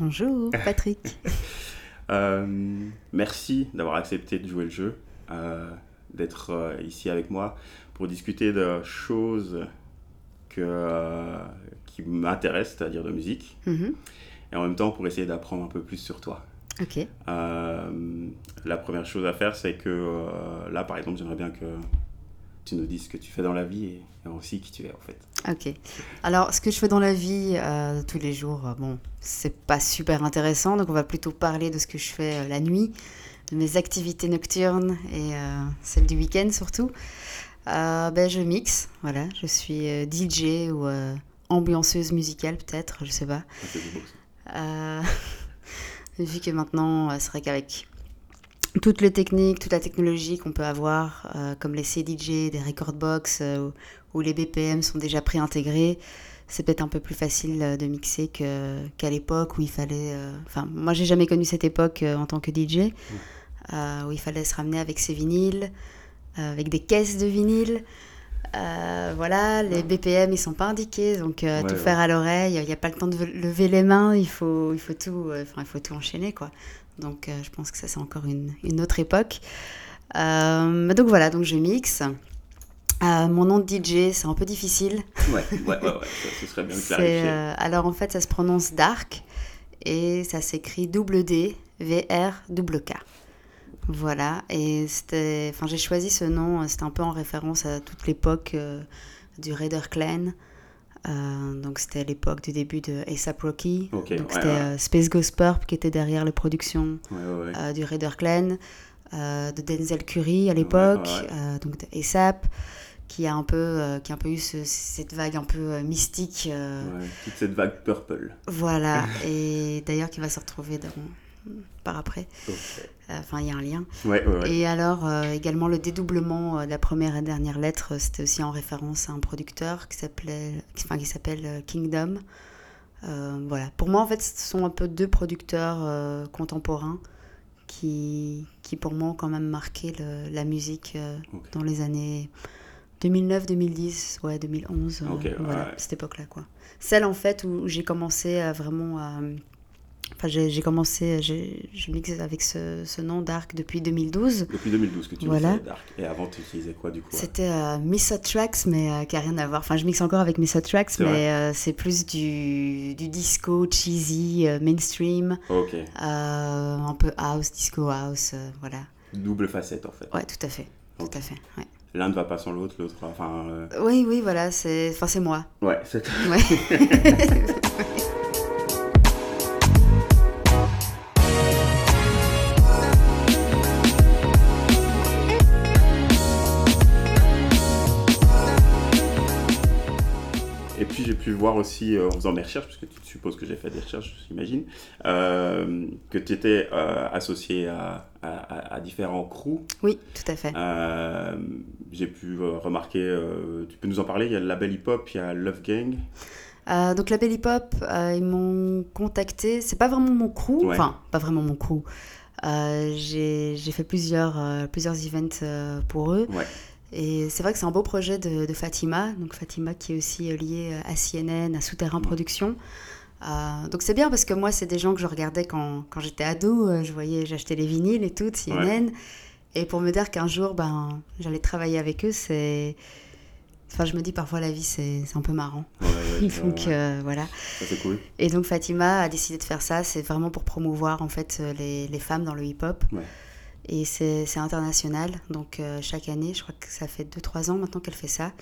Bonjour Patrick. Euh, merci d'avoir accepté de jouer le jeu, euh, d'être euh, ici avec moi pour discuter de choses que, qui m'intéressent, c'est-à-dire de musique, Mhm. et en même temps pour essayer d'apprendre un peu plus sur toi. Ok. la première chose à faire, c'est que là, par exemple, j'aimerais bien que tu nous dises ce que tu fais dans la vie et, et aussi qui tu es en fait. Ok. Alors, ce que je fais dans la vie euh, tous les jours, euh, bon, c'est pas super intéressant, donc on va plutôt parler de ce que je fais euh, la nuit, de mes activités nocturnes et euh, celles du week-end surtout. Ben, je mixe, voilà, je suis DJ ou ambianceuse musicale peut-être, je sais pas. Vu que maintenant, c'est vrai qu'avec toutes les techniques, toute la technologie qu'on peut avoir, euh, comme les CDJ, des record box, euh, où, les BPM sont déjà préintégrés, c'est peut-être un peu plus facile euh, de mixer que- qu'à l'époque où il fallait. euh, Enfin, moi, j'ai jamais connu cette époque euh, en tant que DJ, euh, où il fallait se ramener avec ses vinyles, euh, avec des caisses de vinyles. Euh, voilà, les BPM ils sont pas indiqués, donc euh, Ouais, tout ouais. faire à l'oreille, il n'y a pas le temps de ve- lever les mains, il faut, il faut tout, euh, il faut tout enchaîner quoi. Donc euh, je pense que ça c'est encore une, une autre époque. Euh, donc voilà, donc je mixe. Euh, mon nom de DJ c'est un peu difficile. Ouais, ouais, ouais, ouais, ça, ce serait bien de euh, alors en fait ça se prononce Dark et ça s'écrit double D V R double K. Voilà et c'était, enfin j'ai choisi ce nom, c'était un peu en référence à toute l'époque du Raider Clan. Euh, donc c'était l'époque du début de ASAP Rocky. Donc ouais, c'était ouais. euh, Space Ghost Purp qui était derrière les productions Ouais, euh, du Raider Clan, de Denzel Curry à l'époque, donc de ASAP, qui a un peu, qui a un peu eu ce- cette vague un peu mystique. Ouais, toute cette vague purple. Voilà, et d'ailleurs qui va se retrouver dans, par après. Euh, Enfin, il y a un lien. Ouais, ouais, ouais. Et alors, euh, également, le dédoublement euh, de la première et dernière lettre, c'était aussi en référence à un producteur qui s'appelait, enfin, qui s'appelle Kingdom. Euh, voilà. Pour moi, en fait, ce sont un peu deux producteurs euh, contemporains qui, qui, pour moi, ont quand même marqué le- la musique dans les années 2009, 2010, ouais, 2011. euh, Ok, ouais, voilà, cette époque-là, quoi. Celle, en fait, où j'ai commencé à vraiment à... Enfin, j'ai commencé, je mixe avec ce, ce nom d'Arc depuis 2012. Depuis 2012 que tu Voilà. Dark. Et avant, tu utilisais quoi du coup C'était euh, Tracks, mais euh, qui n'a rien à voir. Enfin, je mixe encore avec C'est mais euh, c'est plus du, du disco, cheesy, euh, mainstream, Ok. un peu house, disco house, voilà. Double facette en fait. Ouais, tout à fait. Tout à fait. Ouais. L'un ne va pas sans l'autre, l'autre. Enfin. euh, Oui, oui, voilà, c'est enfin, c'est moi. Ouais, c'est. Ouais. pu voir aussi euh, en faisant mes recherches, parce que tu supposes que j'ai fait des recherches, j'imagine, euh, que tu étais euh, associé à, à- à- à différents crews. oui, tout à fait. Euh, j'ai pu euh, remarquer, tu peux nous en parler, il y a le label hip-hop, il y a Love Gang. Euh, donc la Belle Hip Hop, euh, ils m'ont contacté. C'est pas vraiment mon crew, Ouais. enfin pas vraiment mon crew. Euh, j'ai j'ai fait plusieurs, plusieurs events pour eux. Ouais. Et c'est vrai que c'est un beau projet de, de Fatima. Donc Fatima qui est aussi euh, liée à CNN, à Souterrain. Productions. Euh, donc c'est bien parce que moi c'est des gens que je regardais quand, quand j'étais ado. Euh, Je voyais, j'achetais les vinyles et tout, de CNN. Et pour me dire qu'un jour ben j'allais travailler avec eux, c'est Enfin, je me dis parfois la vie c'est un peu marrant. Ouais, ouais, ouais, Donc euh, voilà. ça c'est cool. Et donc Fatima a décidé de faire ça, c'est vraiment pour promouvoir en fait euh, les, les femmes dans le hip-hop. Ouais. Et c'est international, donc euh, chaque année, je crois que ça fait 2-3 ans maintenant qu'elle fait ça.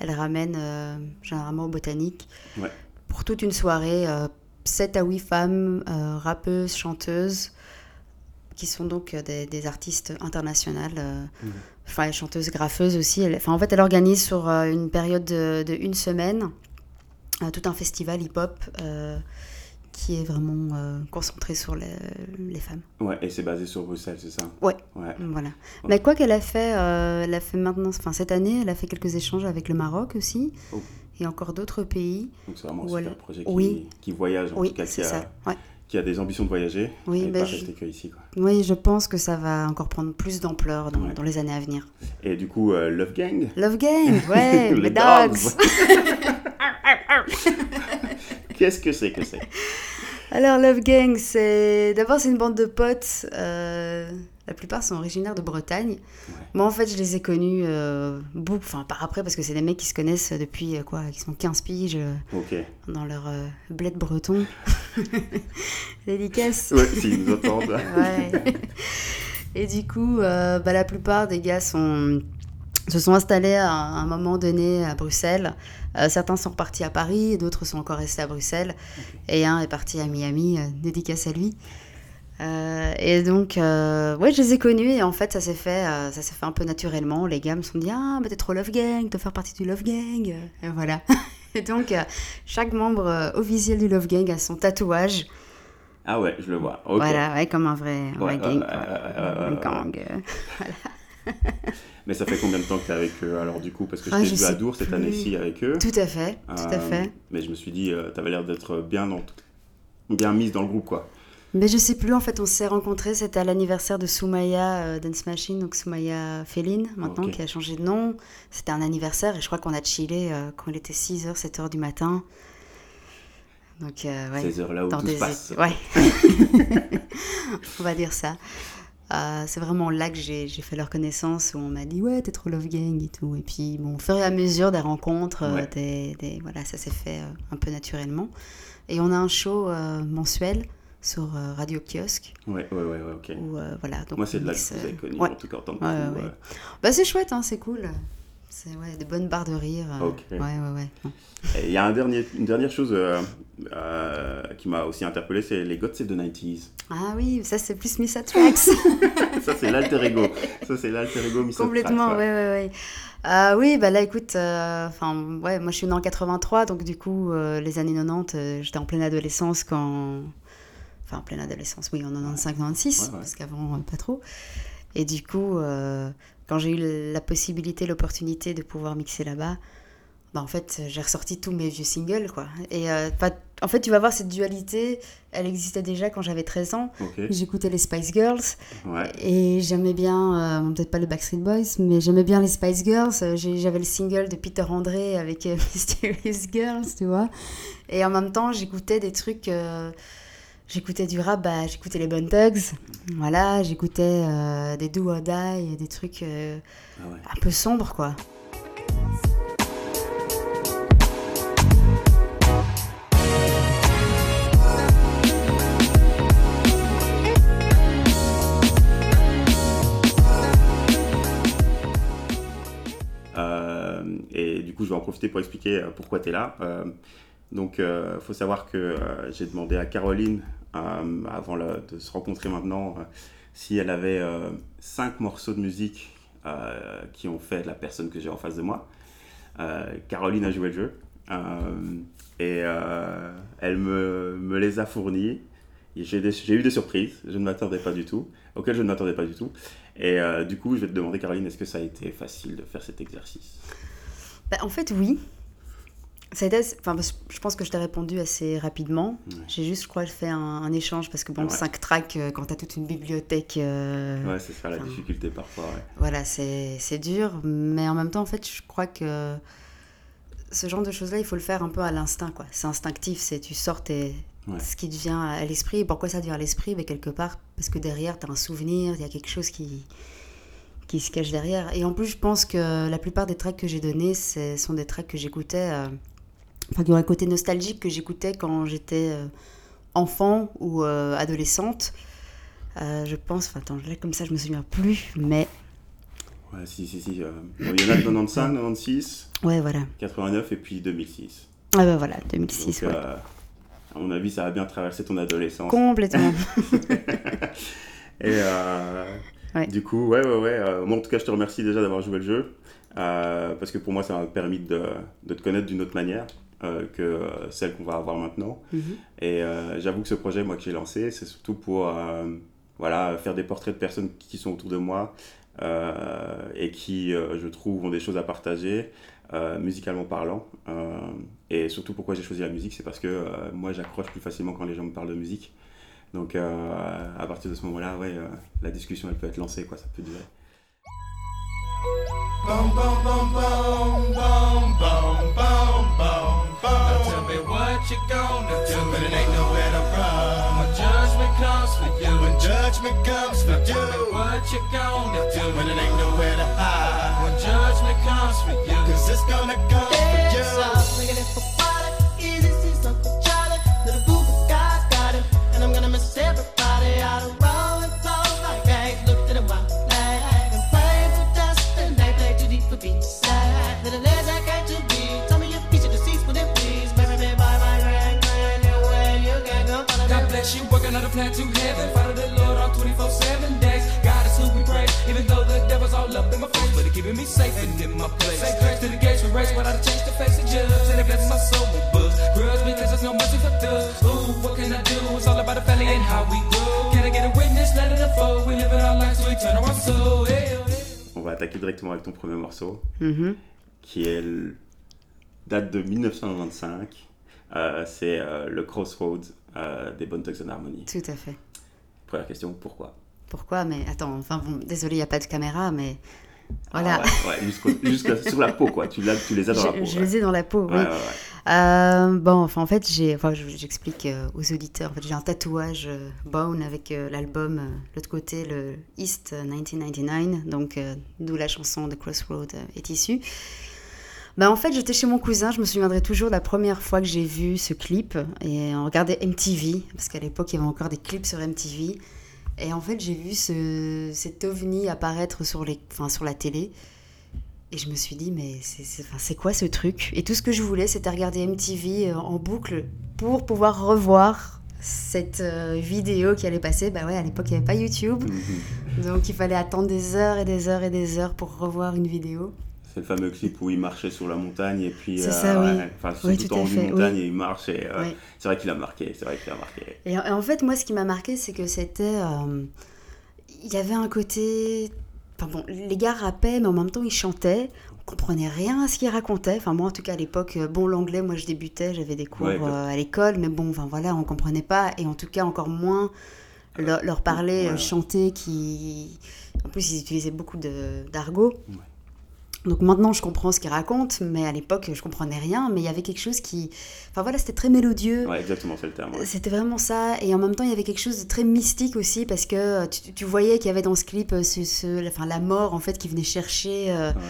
Elle ramène euh, généralement au botanique Ouais. pour toute une soirée 7 à 8 femmes, euh, rappeuses, chanteuses, qui sont donc euh, des, des artistes internationales. euh, Mhm. Enfin, chanteuses, graffeuses aussi. Elle, enfin, en fait, elle organise sur euh, une période de, de une semaine euh, tout un festival hip-hop euh, qui est vraiment euh, concentré sur les, les femmes. Ouais, et c'est basé sur Bruxelles, c'est ça? Ouais. Ouais. Voilà. Mais quoi qu'elle a fait, euh, elle a fait maintenant, enfin cette année, elle a fait quelques échanges avec le Maroc aussi Oh. et encore d'autres pays. Donc c'est vraiment un super elle- projet qui, Oui. qui voyage, en oui, tout cas, qui a, ça. Ouais. qui a des ambitions de voyager Oui, et ben, pas je- rester que ici. Quoi. Oui, je pense que ça va encore prendre plus d'ampleur dans, Ouais. dans les années à venir. Et du coup, euh, Love Gang? Love Gang, ouais, Les les dogs. Qu'est-ce que c'est que c'est Alors, Love Gang, c'est. D'abord, c'est une bande de potes. euh, La plupart sont originaires de Bretagne. Moi, en fait, je les ai connus euh, beaucoup, enfin, par après, parce que c'est des mecs qui se connaissent depuis, euh, quoi, qui sont 15 piges euh, Ok. dans leur euh, bled breton. Dédicace. Ouais, s'ils nous entendent. Ouais. Et du coup, bah, la plupart des gars sont, se sont installés à un moment donné à Bruxelles. Euh, certains sont repartis à Paris, d'autres sont encore restés à Bruxelles. Et un est parti à Miami, euh, dédicace à lui. Euh, et donc, euh, ouais, je les ai connus et en fait, ça s'est fait, ça s'est fait un peu naturellement. Les gars me sont dit, ah, mais t'es trop Love Gang, de faire partie du Love Gang. Et voilà. Et donc, chaque membre officiel du Love Gang a son tatouage. Ah ouais, je le vois. Voilà, ouais, comme un vrai, un vrai Ouais, gang. quoi. gang. euh. Mais ça fait combien de temps que tu es avec eux alors du coup? Parce que je Ah, t'ai je vu à Dour cette année-ci avec eux. Tout à fait, tout à Euh, fait. Mais je me suis dit, tu avais l'air d'être bien, dans bien mise dans le groupe quoi. Mais je sais plus, en fait, on s'est rencontrés, c'était à l'anniversaire de Soumaya euh, Dance Machine, donc Soumaya Féline, maintenant, qui a changé de nom. C'était un anniversaire et je crois qu'on a chillé euh, quand il était 6h, 7h du matin. Donc, euh, ouais. Ces heures-là où dans tout des se passe. Ouais. on va dire ça. Euh, c'est vraiment là que j'ai fait leur connaissance, où on m'a dit ouais t'es trop love gang et tout. Et puis bon, au fur et à mesure des rencontres, euh, Ouais. des, des- voilà, ça s'est fait euh, un peu naturellement. Et on a un show mensuel sur Radio Kiosque Ouais, ouais, ouais, ouais, ok. où voilà. Donc Moi, c'est de là que vous euh, connu, en tout cas en tant que. Bah c'est chouette, hein, c'est cool. C'est ouais, des bonnes barres de rire. euh. Ouais, ouais, ouais. Non. Et Il y a un dernier, une dernière chose euh, euh, qui m'a aussi interpellé, c'est les God Save the 90s. Ah oui, ça c'est plus Missa Tracks. Ça, c'est l'alter ego. Ça, c'est l'alter ego Miss Complètement, Tracks, ouais, ouais, ouais. Euh, oui, bah là, écoute, enfin, ouais, moi je suis née en 83, donc du coup, les années 90, euh, j'étais en pleine adolescence quand. Enfin, en pleine adolescence, oui, en 95-96, Ouais, ouais. parce qu'avant, pas trop. Et du coup, euh, quand j'ai eu la possibilité, l'opportunité de pouvoir mixer là-bas, bah, en fait, j'ai ressorti tous mes vieux singles, quoi. Et euh, pas- en fait, tu vas voir, cette dualité, elle existait déjà quand j'avais 13 ans. J'écoutais les Spice Girls. ouais. Et j'aimais bien, euh, peut-être pas le Backstreet Boys, mais j'aimais bien les Spice Girls. Euh, J'avais le single de Peter André avec euh, Mysterious Girls, tu vois. Et en même temps, j'écoutais des trucs. J'écoutais du rap, bah, j'écoutais les Bone Thugs. Voilà, j'écoutais euh, des Do or Die, des trucs euh, Ah ouais. un peu sombres, quoi. Euh, et du coup, je vais en profiter pour expliquer pourquoi tu es là. Donc, il faut savoir que euh, j'ai demandé à Caroline, avant le- de se rencontrer maintenant, euh, si elle avait euh, cinq morceaux de musique euh, qui ont fait la personne que j'ai en face de moi. Euh, Caroline a joué le jeu. Euh, et euh, elle me, les a fournis. J'ai eu des surprises, je ne m'attendais pas du tout, auxquelles je ne m'attendais pas du tout. Et euh, du coup, je vais te demander, Caroline, est-ce que ça a été facile de faire cet exercice? Bah, en fait, oui. Ça été enfin, je pense que je t'ai répondu assez rapidement. Ouais. J'ai juste, je crois, fait un, un échange parce que, bon, Ouais. 5 tracks, euh, quand t'as toute une bibliothèque, euh, Ouais, c'est ça la difficulté parfois. Ouais. voilà, c'est dur. Mais en même temps, en fait, je crois que ce genre de choses-là, il faut le faire un peu à l'instinct, quoi. C'est instinctif, c'est tu sors tes- ce qui te vient à l'esprit. Pourquoi ça te vient à l'esprit? Ben, Quelque part, parce que derrière, t'as un souvenir, il y a quelque chose qui qui se cache derrière. Et en plus, je pense que la plupart des tracks que j'ai donnés, ce sont des tracks que j'écoutais, euh, enfin, qui ont un côté nostalgique que j'écoutais quand j'étais euh, enfant ou euh, adolescente. Euh, je pense, enfin, attends, là, comme ça, je me souviens plus, mais Ouais, si, si, si. euh, bon, il y en a de 95, 96, ouais, voilà. 89 et puis 2006. Ah ben voilà, 2006, Donc, ouais. euh, à mon avis, ça a bien traversé ton adolescence. Complètement. Et euh, Ouais. du coup, ouais, ouais, ouais. moi, en tout cas, je te remercie déjà d'avoir joué le jeu. parce que pour moi, ça m'a permis de, de te connaître d'une autre manière euh, que euh, celle qu'on va avoir maintenant. Mhm. Et euh, j'avoue que ce projet, moi, que j'ai lancé, c'est surtout pour euh, voilà, faire des portraits de personnes qui sont autour de moi euh, et qui, euh, je trouve, ont des choses à partager, euh, musicalement parlant. Euh, et surtout, pourquoi j'ai choisi la musique, c'est parce que euh, moi, j'accroche plus facilement quand les gens me parlent de musique. Donc, euh, à partir de ce moment-là, ouais, euh, la discussion, elle peut être lancée, quoi, ça peut durer. Boom, boom, boom, you gonna do? But it ain't nowhere to run. When judgment comes for you. When judgment comes for you. What you gonna do? When it ain't nowhere to hide. When judgment comes for you. Cause it's gonna come for you. On a plan to heaven. Follow the Lord all 24 7 days. God is who we praise, even though the devil's all up in my face. But he keeping me safe and in my place. Say grace to the gates we race without a change to face the judge. And it blesses my soul with buzz. Grudge because there's no mercy for thugs. Ooh, what can I do? It's all about the family and how we grow. Can I get a witness? Let it unfold. We live in our lives, so we turn our soul. Hey, On va attaquer directement avec ton premier morceau, Mhm. qui est le- date de 1995. Euh, c'est euh, le Crossroads euh, des and Harmony. Tout à fait. Première question, pourquoi? Pourquoi? Mais attends, enfin bon, désolé, il n'y a pas de caméra, mais voilà. Ah ouais, ouais, jusqu'au- jusqu'à- sur la peau, quoi. Tu, l'as- tu les as dans la peau. je, ouais. les ai dans la peau, oui. Euh, bon, enfin, en fait, j'ai, enfin, je- j'explique euh, aux auditeurs. En fait, j'ai un tatouage euh, Bone avec l'album, l'autre côté, le East euh, 1999, donc euh, d'où la chanson The Crossroad est issue. Bah, en fait, j'étais chez mon cousin, je me souviendrai toujours de la première fois que j'ai vu ce clip, et on regardait MTV, parce qu'à l'époque, il y avait encore des clips sur MTV. Et en fait, j'ai vu ce, cet ovni apparaître sur, les, enfin, sur la télé. Et je me suis dit, mais c'est c'est- enfin, c'est quoi ce truc? Et tout ce que je voulais, c'était regarder MTV euh, en boucle pour pouvoir revoir cette euh, vidéo qui allait passer. Bah ouais, à l'époque, il n'y avait pas YouTube. Mhm. Donc il fallait attendre des heures et des heures et des heures pour revoir une vidéo. C'est le fameux clip où il marchait sur la montagne et puis. C'est ça, oui. Enfin, Oui, tout tout en haut d'une montagne oui. et il marche et. euh, Oui. C'est vrai qu'il a marqué, c'est vrai qu'il a marqué. Et en, fait, moi, ce qui m'a marqué, c'est que c'était. euh, Il y avait un côté. Enfin bon, les gars rappaient, mais en même temps, ils chantaient. On comprenait rien à ce qu'ils racontaient. Enfin, moi, en tout cas, à l'époque, euh, bon, l'anglais, moi, je débutais, j'avais des cours Ouais, euh, à l'école, mais bon, enfin voilà, on comprenait pas. Et en tout cas, encore moins leur, leur parler, Ouais. euh, chanter, qui. En plus, ils utilisaient beaucoup d'argot. Ouais. Donc maintenant, je comprends ce qu'ils racontent, mais à l'époque, je comprenais rien. Mais il y avait quelque chose qui. Enfin voilà, c'était très mélodieux. Ouais, exactement, c'est le terme. ouais. C'était vraiment ça. Et en même temps, il y avait quelque chose de très mystique aussi, parce que euh, tu, tu voyais qu'il y avait dans ce clip euh, ce, ce- enfin, la mort, en fait, qui venait chercher euh, Ouais.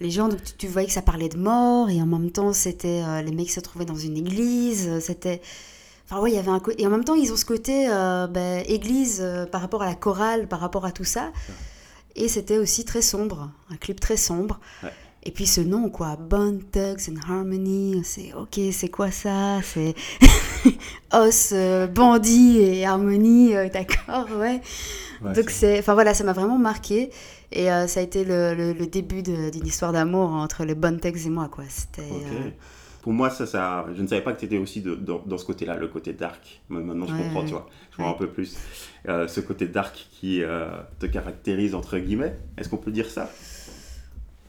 les gens. Donc tu, tu voyais que ça parlait de mort, et en même temps, c'était euh, les mecs se trouvaient dans une église. C'était. Enfin, ouais, il y avait un côté. Et en même temps, ils ont ce côté euh, ben, église par rapport à la chorale, par rapport à tout ça. Et c'était aussi très sombre, un clip très sombre. Ouais. Et puis ce nom, quoi, Bone Thugs and Harmony, c'est ok, c'est quoi ça? C'est os, euh, bandit et harmonie, euh, d'accord, ouais. Ouais, Donc c'est- enfin voilà, ça m'a vraiment marqué. Et euh, ça a été le, le- le début d'une histoire d'amour entre les Bone Thugs et moi, quoi. C'était. Euh, Pour moi, ça, ça, je ne savais pas que tu étais aussi de- dans, dans ce côté-là, le côté dark. Maintenant, je Ouais, comprends, tu vois. Vois un peu plus euh, ce côté dark qui euh, te caractérise, entre guillemets. Est-ce qu'on peut dire ça?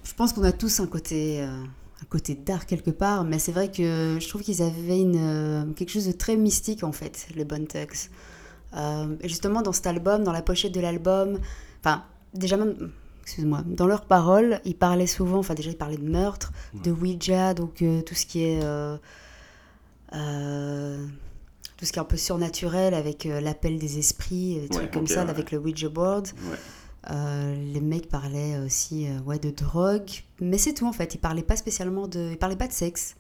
Je pense qu'on a tous un côté, euh, un côté dark quelque part, mais c'est vrai que je trouve qu'ils avaient une, euh, quelque chose de très mystique en fait, les Bone. Euh, et justement, dans cet album, dans la pochette de l'album, enfin, déjà même, excuse-moi, dans leurs paroles, ils parlaient souvent, enfin, déjà, ils parlaient de meurtre, de Ouija, donc euh, tout ce qui est. euh, euh, tout ce qui est un peu surnaturel avec euh, l'appel des esprits, des trucs comme ça, ouais. avec le Ouija board. Euh, les mecs parlaient aussi euh, ouais, de drogue, mais c'est tout en fait. Ils parlaient pas spécialement de, ils parlaient pas de sexe.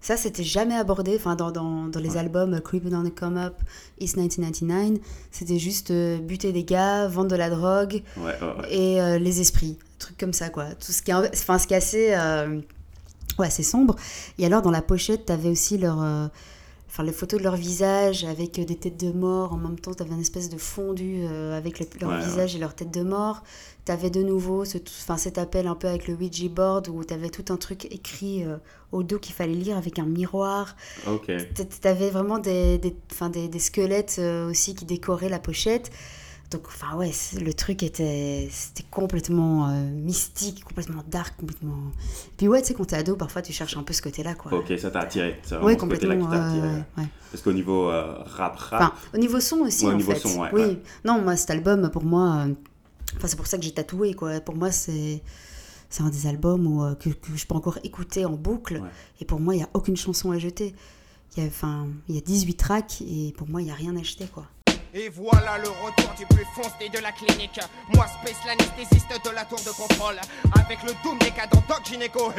Ça, c'était jamais abordé. Enfin, dans, dans, dans les Ouais. albums euh, Creeping on the Come Up, East 1999, c'était juste euh, buter des gars, vendre de la drogue Ouais, ouais, ouais. et euh, les esprits, trucs comme ça quoi. Tout ce qui est, enfin, ce qui est assez, euh, ouais, assez sombre. Et alors dans la pochette, t'avais aussi leur, euh, enfin les photos de leur visage avec euh, des têtes de mort. En même temps, t'avais une espèce de fondu euh, avec le- leur Ouais, ouais. visage et leur tête de mort. T'avais de nouveau ce, enfin cet appel un peu avec le Ouija board où t'avais tout un truc écrit euh, au dos qu'il fallait lire avec un miroir. Ok. T- T'avais vraiment des, des, des, des squelettes euh, aussi qui décoraient la pochette. Donc, enfin, ouais, le truc était, c'était complètement euh, mystique, complètement dark, complètement. Puis, ouais, tu sais, quand t'es ado, parfois tu cherches un peu ce côté-là, quoi. Ok, ça t'a attiré. C'est ouais, ce complètement. qui t'a euh, ouais. Parce qu'au niveau euh, rap, rap, Enfin, au niveau son aussi, Ouais, au en niveau fait. son, ouais, oui. Non, moi, cet album, pour moi, enfin, c'est pour ça que j'ai tatoué, quoi. Pour moi, c'est. C'est un des albums où, euh, que, que je peux encore écouter en boucle. Ouais. Et pour moi, il n'y a aucune chanson à jeter. Il y a, enfin, il y a 18 tracks et pour moi, il n'y a rien à jeter, quoi. Et voilà le retour du plus foncé de la clinique. Moi, Space, l'anesthésiste de la tour de contrôle. Avec le doom cadres Doc Gynéco.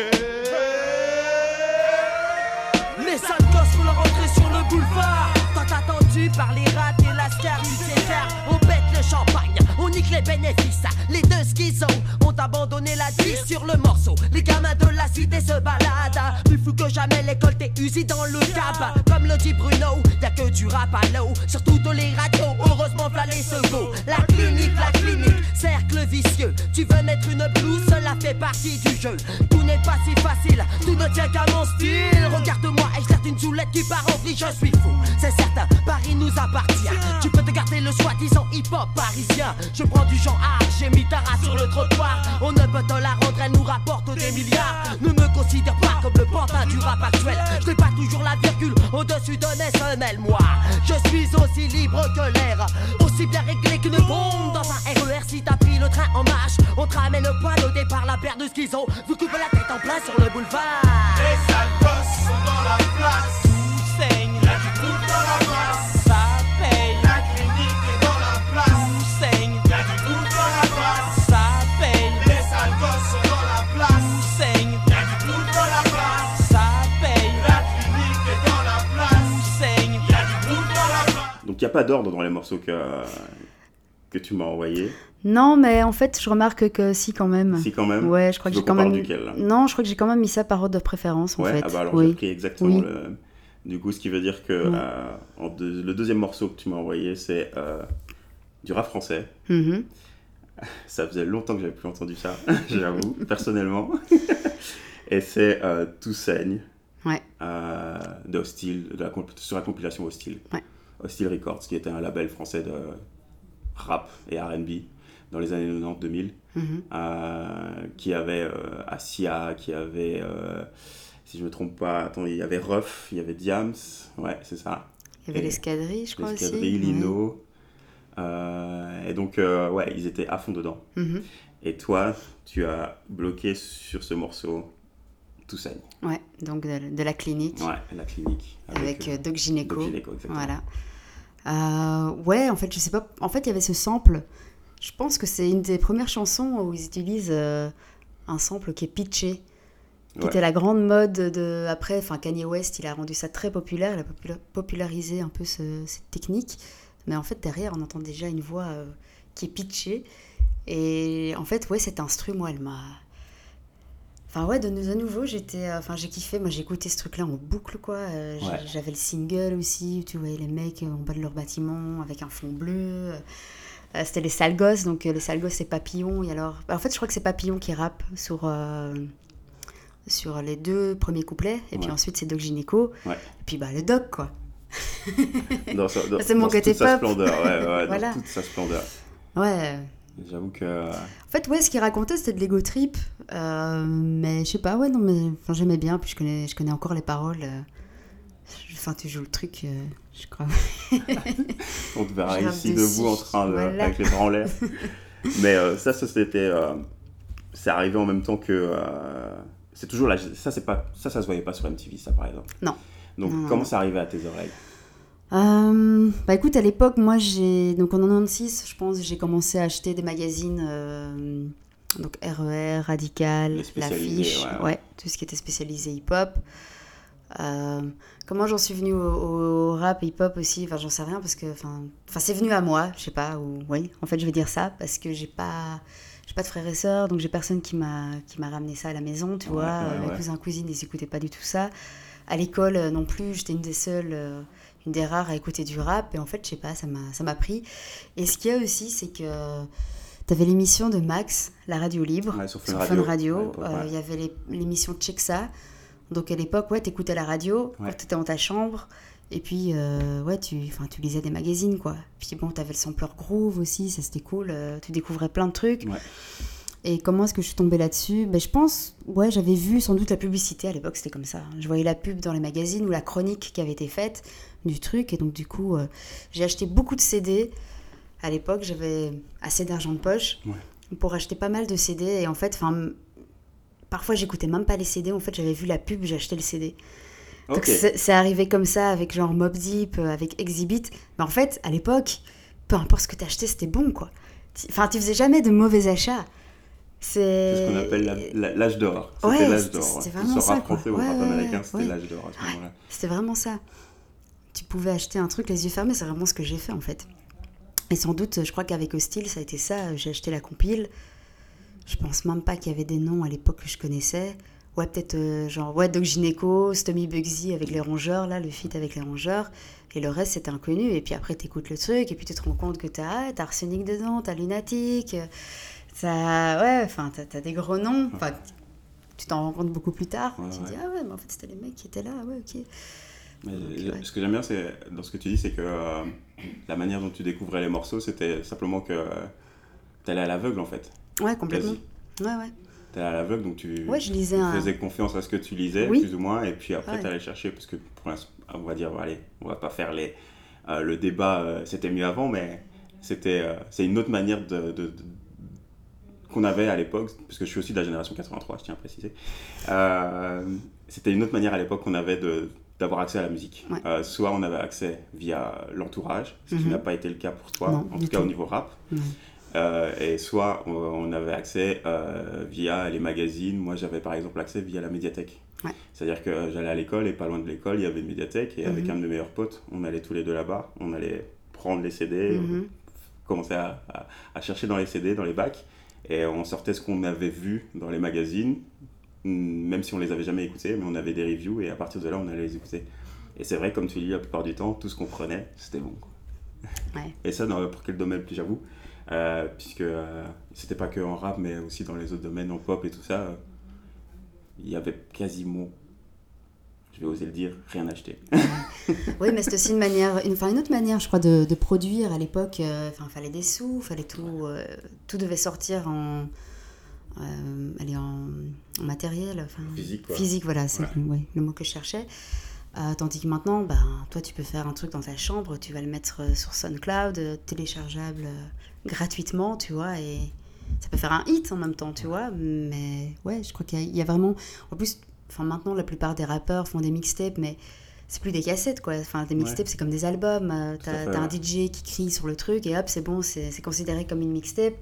Les sales gosses font leur entrée sur le boulevard Tant par les rats et lascar du César. On pète le champagne, on nique les bénéfices. Les deux schizos ont abandonné la vie sur le morceau. Les gamins de la cité se baladent. Plus fou que jamais l'école t'es usée dans le cab Comme le dit Bruno, y'a que du rap à l'eau. Sur toutes les radios, heureusement v'là les secours La clinique, la clinique, cercle vicieux. Tu veux mettre une blouse, partie du jeu. Tout n'est pas si facile, tout ne tient qu'à mon style. Regarde-moi et je une soulette qui part en vrille, je suis fou. C'est certain, Paris nous appartient. Tu peux te garder le soi-disant hip-hop parisien. Je prends du genre art, j'ai mis ta sur le trottoir. On ne peut te la rendre, elle nous rapporte des milliards. Ne me considère pas comme le pantin du rap actuel. Je n'ai pas toujours la virgule au-dessus de mes semelles Moi, je suis aussi libre que l'air Aussi bien réglé qu'une bombe. Dans un RER Si t'as pris le train en marche On te ramène le poil au départ, paire de schizo Vous coupez la tête en plein sur le boulevard Les sales gosses sont dans la place. Tout saigne, Y'a du tout dans la place. ça paye La clinique est dans la place. Tout saigne, Y'a du tout dans la place. ça paye Les sales gosses sont dans la place. Tout saigne, Y'a du tout dans la place. ça paye La clinique est dans la place. Tout saigne Y'a du tout dans la place. Donc il n'y a pas d'ordre dans les morceaux que, que tu m'as envoyés. Non, mais en fait, je remarque que si, quand même. Si quand même. Ouais, je crois que j'ai quand même. duquel, non, je crois que j'ai quand même mis ça par ordre de préférence, en Ouais, fait. ah bah alors j'ai oui. pris exactement Oui. le. Du coup, ce qui veut dire que Ouais. euh, deux- le deuxième morceau que tu m'as envoyé, c'est euh, du rap français. Mhm. Ça faisait longtemps que j'avais plus entendu ça, j'avoue, personnellement. Et c'est euh, Tout saigne Ouais. euh, de Hostile, de la sur la compilation Hostile. Ouais. Hostile Records, qui était un label français de rap et RB dans les années 90-2000, Mhm. euh, qui avait euh, Asia, qui avait, euh, si je me trompe pas, attends, il y avait Ruff, il y avait Diams, ouais, c'est ça. Il y avait l'escadrille, je crois aussi. Ouais. Lino. Et donc, ouais, ils étaient à fond dedans. Mhm. Et toi, tu as bloqué sur ce morceau Tout saigne. Ouais, donc de, de la clinique. Ouais, la clinique. Avec, euh, Doc Gynéco. Doc Gynéco, exactement. Voilà. Euh, ouais, en fait, je sais pas. En fait, il y avait ce sample. Je pense que c'est une des premières chansons où ils utilisent euh, un sample qui est pitché. Qui Ouais. était la grande mode de. Après, enfin, Kanye West, il a rendu ça très populaire. Il a popula- popularisé un peu ce- cette technique. Mais en fait, derrière, on entend déjà une voix euh, qui est pitchée. Et en fait, ouais, cet instru, moi, elle m'a. Enfin, ouais, de, de nouveau, j'étais. euh, Enfin, j'ai kiffé. Moi, j'ai écouté ce truc-là en boucle, quoi. Euh, Ouais. J'avais le single aussi, tu voyais les mecs en bas de leur bâtiment avec un fond bleu. Euh, C'était les sales gosses, donc euh, les sales gosses, c'est Papillon. Et alors. bah, en fait, je crois que c'est Papillon qui rappe sur. euh, sur les deux premiers couplets, et puis ensuite c'est Doc Gynéco, Ouais. et puis bah le Doc quoi. C'est mon dans côté toute sa pop. splendeur, ouais, ouais, Voilà. dans toute sa splendeur. Ouais, J'avoue que. En fait, ouais, ce qu'il racontait, c'était de l'ego trip. euh, mais je sais pas, ouais, non, mais enfin, j'aimais bien, puis je connais, je connais encore les paroles. euh, Enfin, tu joues le truc, euh, je crois. On te verra ici debout en train de, voilà. avec les bras en l'air. Mais euh, ça, ça c'était. euh, c'est arrivé en même temps que. c'est toujours la. Ça, c'est pas. Ça, ça se voyait pas sur MTV, ça, par exemple. Non. Donc, Non, comment non. c'est arrivé à tes oreilles? Euh, bah écoute, à l'époque, moi, j'ai. Donc en 96, je pense, j'ai commencé à acheter des magazines. euh, Donc RER, Radical, Les spécialisés, L'Affiche, ouais, ouais, ouais. tout ce qui était spécialisé hip-hop. Euh, comment j'en suis venue au, au rap hip-hop aussi Enfin, j'en sais rien parce que. Enfin, enfin c'est venu à moi, je sais pas. Ou, oui, en fait, je vais dire ça parce que j'ai pas. J'ai pas de frères et sœurs, donc j'ai personne qui m'a qui m'a ramené ça à la maison, tu Ouais, vois. ouais, Mes ouais. cousins, cousines, ils écoutaient pas du tout ça. À l'école euh, non plus, j'étais une des seules, euh, une des rares à écouter du rap. Et en fait, je sais pas, ça m'a ça m'a pris. Et ce qu'il y a aussi, c'est que T'avais l'émission de Max, la radio libre, Ouais, sur Fun Radio. Ouais, Euh. Il y avait l'émission Check Ça. Donc à l'époque, ouais, t'écoutais la radio Ouais. quand t'étais dans ta chambre. Et puis, euh, ouais, tu, tu lisais des magazines, quoi. Puis bon, t'avais le sampler Groove aussi, ça c'était cool. euh, tu découvrais plein de trucs. Ouais. Et comment est-ce que je suis tombée là-dessus? Ben, Je pense, ouais, j'avais vu sans doute la publicité à l'époque, c'était comme ça. Je voyais la pub dans les magazines ou la chronique qui avait été faite du truc. Et donc, du coup, euh, j'ai acheté beaucoup de CD. À l'époque, j'avais assez d'argent de poche pour acheter pas mal de CD. Et en fait, enfin, parfois, j'écoutais même pas les CD. En fait, j'avais vu la pub, j'ai acheté le CD. Donc, Ok. c'est arrivé comme ça avec genre Mob Deep, euh, avec Exhibit. Mais en fait, à l'époque, peu importe ce que tu achetais, c'était bon, quoi. Enfin, tu faisais jamais de mauvais achats. C'est ce qu'on appelle l'âge d'or. C'était Ouais, l'âge d'or. c'était vraiment ça, rap quoi. français ou Ouais, rap ouais, américain, c'était ouais. l'âge d'or à ce moment-là. C'était vraiment ça. Tu pouvais acheter un truc les yeux fermés, c'est vraiment ce que j'ai fait en fait. Et sans doute, je crois qu'avec Hostile, ça a été ça. J'ai acheté la compile. Je pense même pas qu'il y avait des noms à l'époque que je connaissais. Ouais, peut-être euh, genre, ouais, Doc Gynéco, Stomy Bugsy avec les rongeurs, là, le feat avec les rongeurs. Et le reste, c'était inconnu. Et puis après, t'écoutes le truc, et puis tu te rends compte que t'as, ah, t'as Arsenic dedans, t'as Lunatic, euh, t'as, ouais, enfin, t'as, des gros noms. Enfin, tu t'en rends compte beaucoup plus tard. Ouais, tu te dis, ah ouais, mais en fait, c'était les mecs qui étaient là, ouais, ok. Mais Donc. Ce que j'aime bien c'est, dans ce que tu dis, c'est que euh, la manière dont tu découvrais les morceaux, c'était simplement que tu allais à l'aveugle en fait. Ouais, complètement. Quasi. Ouais, ouais. Allais à l'aveugle, donc tu, Ouais, je lisais tu un. faisais confiance à ce que tu lisais, Oui. plus ou moins, et puis après Ouais. tu allais chercher, parce que pour l'instant, on va dire, allez, on va pas faire les, euh, le débat, euh, c'était mieux avant, mais c'était, euh, c'est une autre manière de, de- de- qu'on avait à l'époque, parce que je suis aussi de la génération 83, je tiens à préciser. Euh, c'était une autre manière à l'époque qu'on avait de d'avoir accès à la musique. Ouais. Euh, soit on avait accès via l'entourage, ce qui Mhm. n'a pas été le cas pour toi, Non, en tout cas tout. au niveau rap. Euh, et soit on, on avait accès euh, via les magazines. Moi, j'avais par exemple accès via la médiathèque. Ouais. C'est-à-dire que j'allais à l'école et pas loin de l'école, il y avait une médiathèque. Et avec Mhm. un de mes meilleurs potes, on allait tous les deux là-bas. On allait prendre les CD, Mhm. commencer à, à- à chercher dans les CD, dans les bacs. Et on sortait ce qu'on avait vu dans les magazines, mm, même si on les avait jamais écoutés, mais on avait des reviews et à partir de là, on allait les écouter. Et c'est vrai, comme tu dis, la plupart du temps, tout ce qu'on prenait, c'était bon. Ouais. Et ça, dans n'importe quel domaine, j'avoue, euh, puisque euh, c'était pas que en rap, mais aussi dans les autres domaines, en pop et tout ça, euh, il y avait quasiment, je vais oser le dire, rien acheté. Oui, mais c'était aussi une manière, une, enfin une autre manière, je crois, de, de produire à l'époque. euh, Enfin, fallait des sous, fallait tout, euh, tout devait sortir en, euh, allez, en, en matériel, enfin Physique, quoi. Physique, voilà, c'est Ouais. ouais, le mot que je cherchais. Euh, tandis que maintenant, ben, toi, tu peux faire un truc dans ta chambre, tu vas le mettre euh, sur SoundCloud, euh, téléchargeable euh, gratuitement, tu vois, et ça peut faire un hit en même temps, tu vois. Mais ouais, je crois qu'il y, a- il y a vraiment. En plus, enfin, maintenant, la plupart des rappeurs font des mixtapes, mais c'est plus des cassettes, quoi. Enfin, des mixtapes, c'est comme des albums. euh, T'as un. DJ qui crie sur le truc, et hop, c'est bon, c'est considéré comme une mixtape.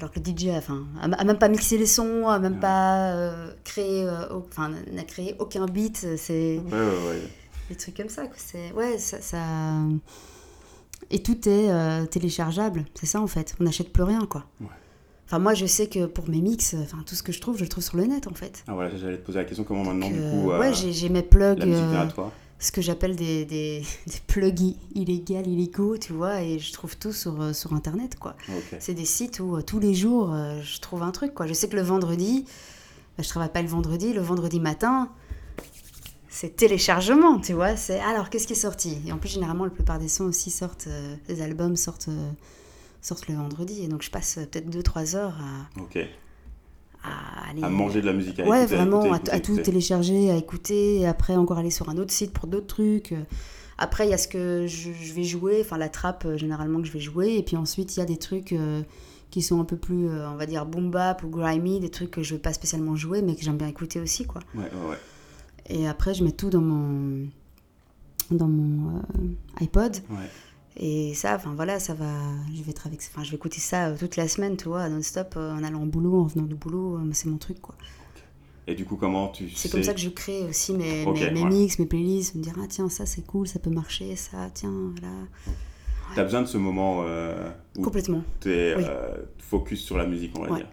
Alors que le DJ, enfin, a, même pas mixé les sons, a même Ouais. pas euh, créé, euh, enfin, n'a créé aucun beat. C'est Ouais, ouais, ouais. des trucs comme ça. C'est ouais, ça, ça- Et tout est euh, téléchargeable. C'est ça en fait. On n'achète plus rien, quoi. Enfin, moi, je sais que pour mes mix, enfin, tout ce que je trouve, je le trouve sur le net, en fait. Ah voilà, j'allais te poser la question, comment maintenant, Donc, du euh, coup, euh, ouais, j'ai mes plugs. la musique euh, vient à toi ce que j'appelle des, des, des plugs illégaux, illégaux, tu vois, et je trouve tout sur, euh, sur Internet, quoi. C'est des sites où euh, tous les jours, euh, je trouve un truc, quoi. Je sais que le vendredi, bah, je travaille pas le vendredi, le vendredi matin, c'est téléchargement, tu vois. C'est alors, qu'est-ce qui est sorti? Et en plus, généralement, la plupart des sons aussi sortent, euh, les albums sortent, euh, sortent le vendredi, et donc je passe peut-être 2-3 heures à, Ok. À aller... À manger de la musique, à Ouais, écouter, à vraiment, écouter, à, écouter, à tout télécharger, à écouter, et après encore aller sur un autre site pour d'autres trucs. Après, il y a ce que je, je vais jouer, enfin la trappe euh, généralement que je vais jouer, et puis ensuite il y a des trucs euh, qui sont un peu plus, euh, on va dire, boom bap ou grimy, des trucs que je vais pas spécialement jouer, mais que j'aime bien écouter aussi, quoi. Ouais, ouais, ouais. Et après, je mets tout dans mon, dans mon euh, iPod, Ouais. Et ça, enfin voilà, ça va, je vais, être avec, enfin, je vais écouter ça euh, toute la semaine, tu vois, non-stop, euh, en allant au boulot, en venant du boulot, euh, c'est mon truc, quoi. Et du coup, comment tu C'est sais comme ça que je crée aussi mes, mes, mes ouais. mix, mes playlists, me dire ah tiens ça c'est cool, ça peut marcher, ça tiens voilà. T'as besoin de ce moment euh, où Complètement. tu es Oui. focus sur la musique, on va Ouais. dire.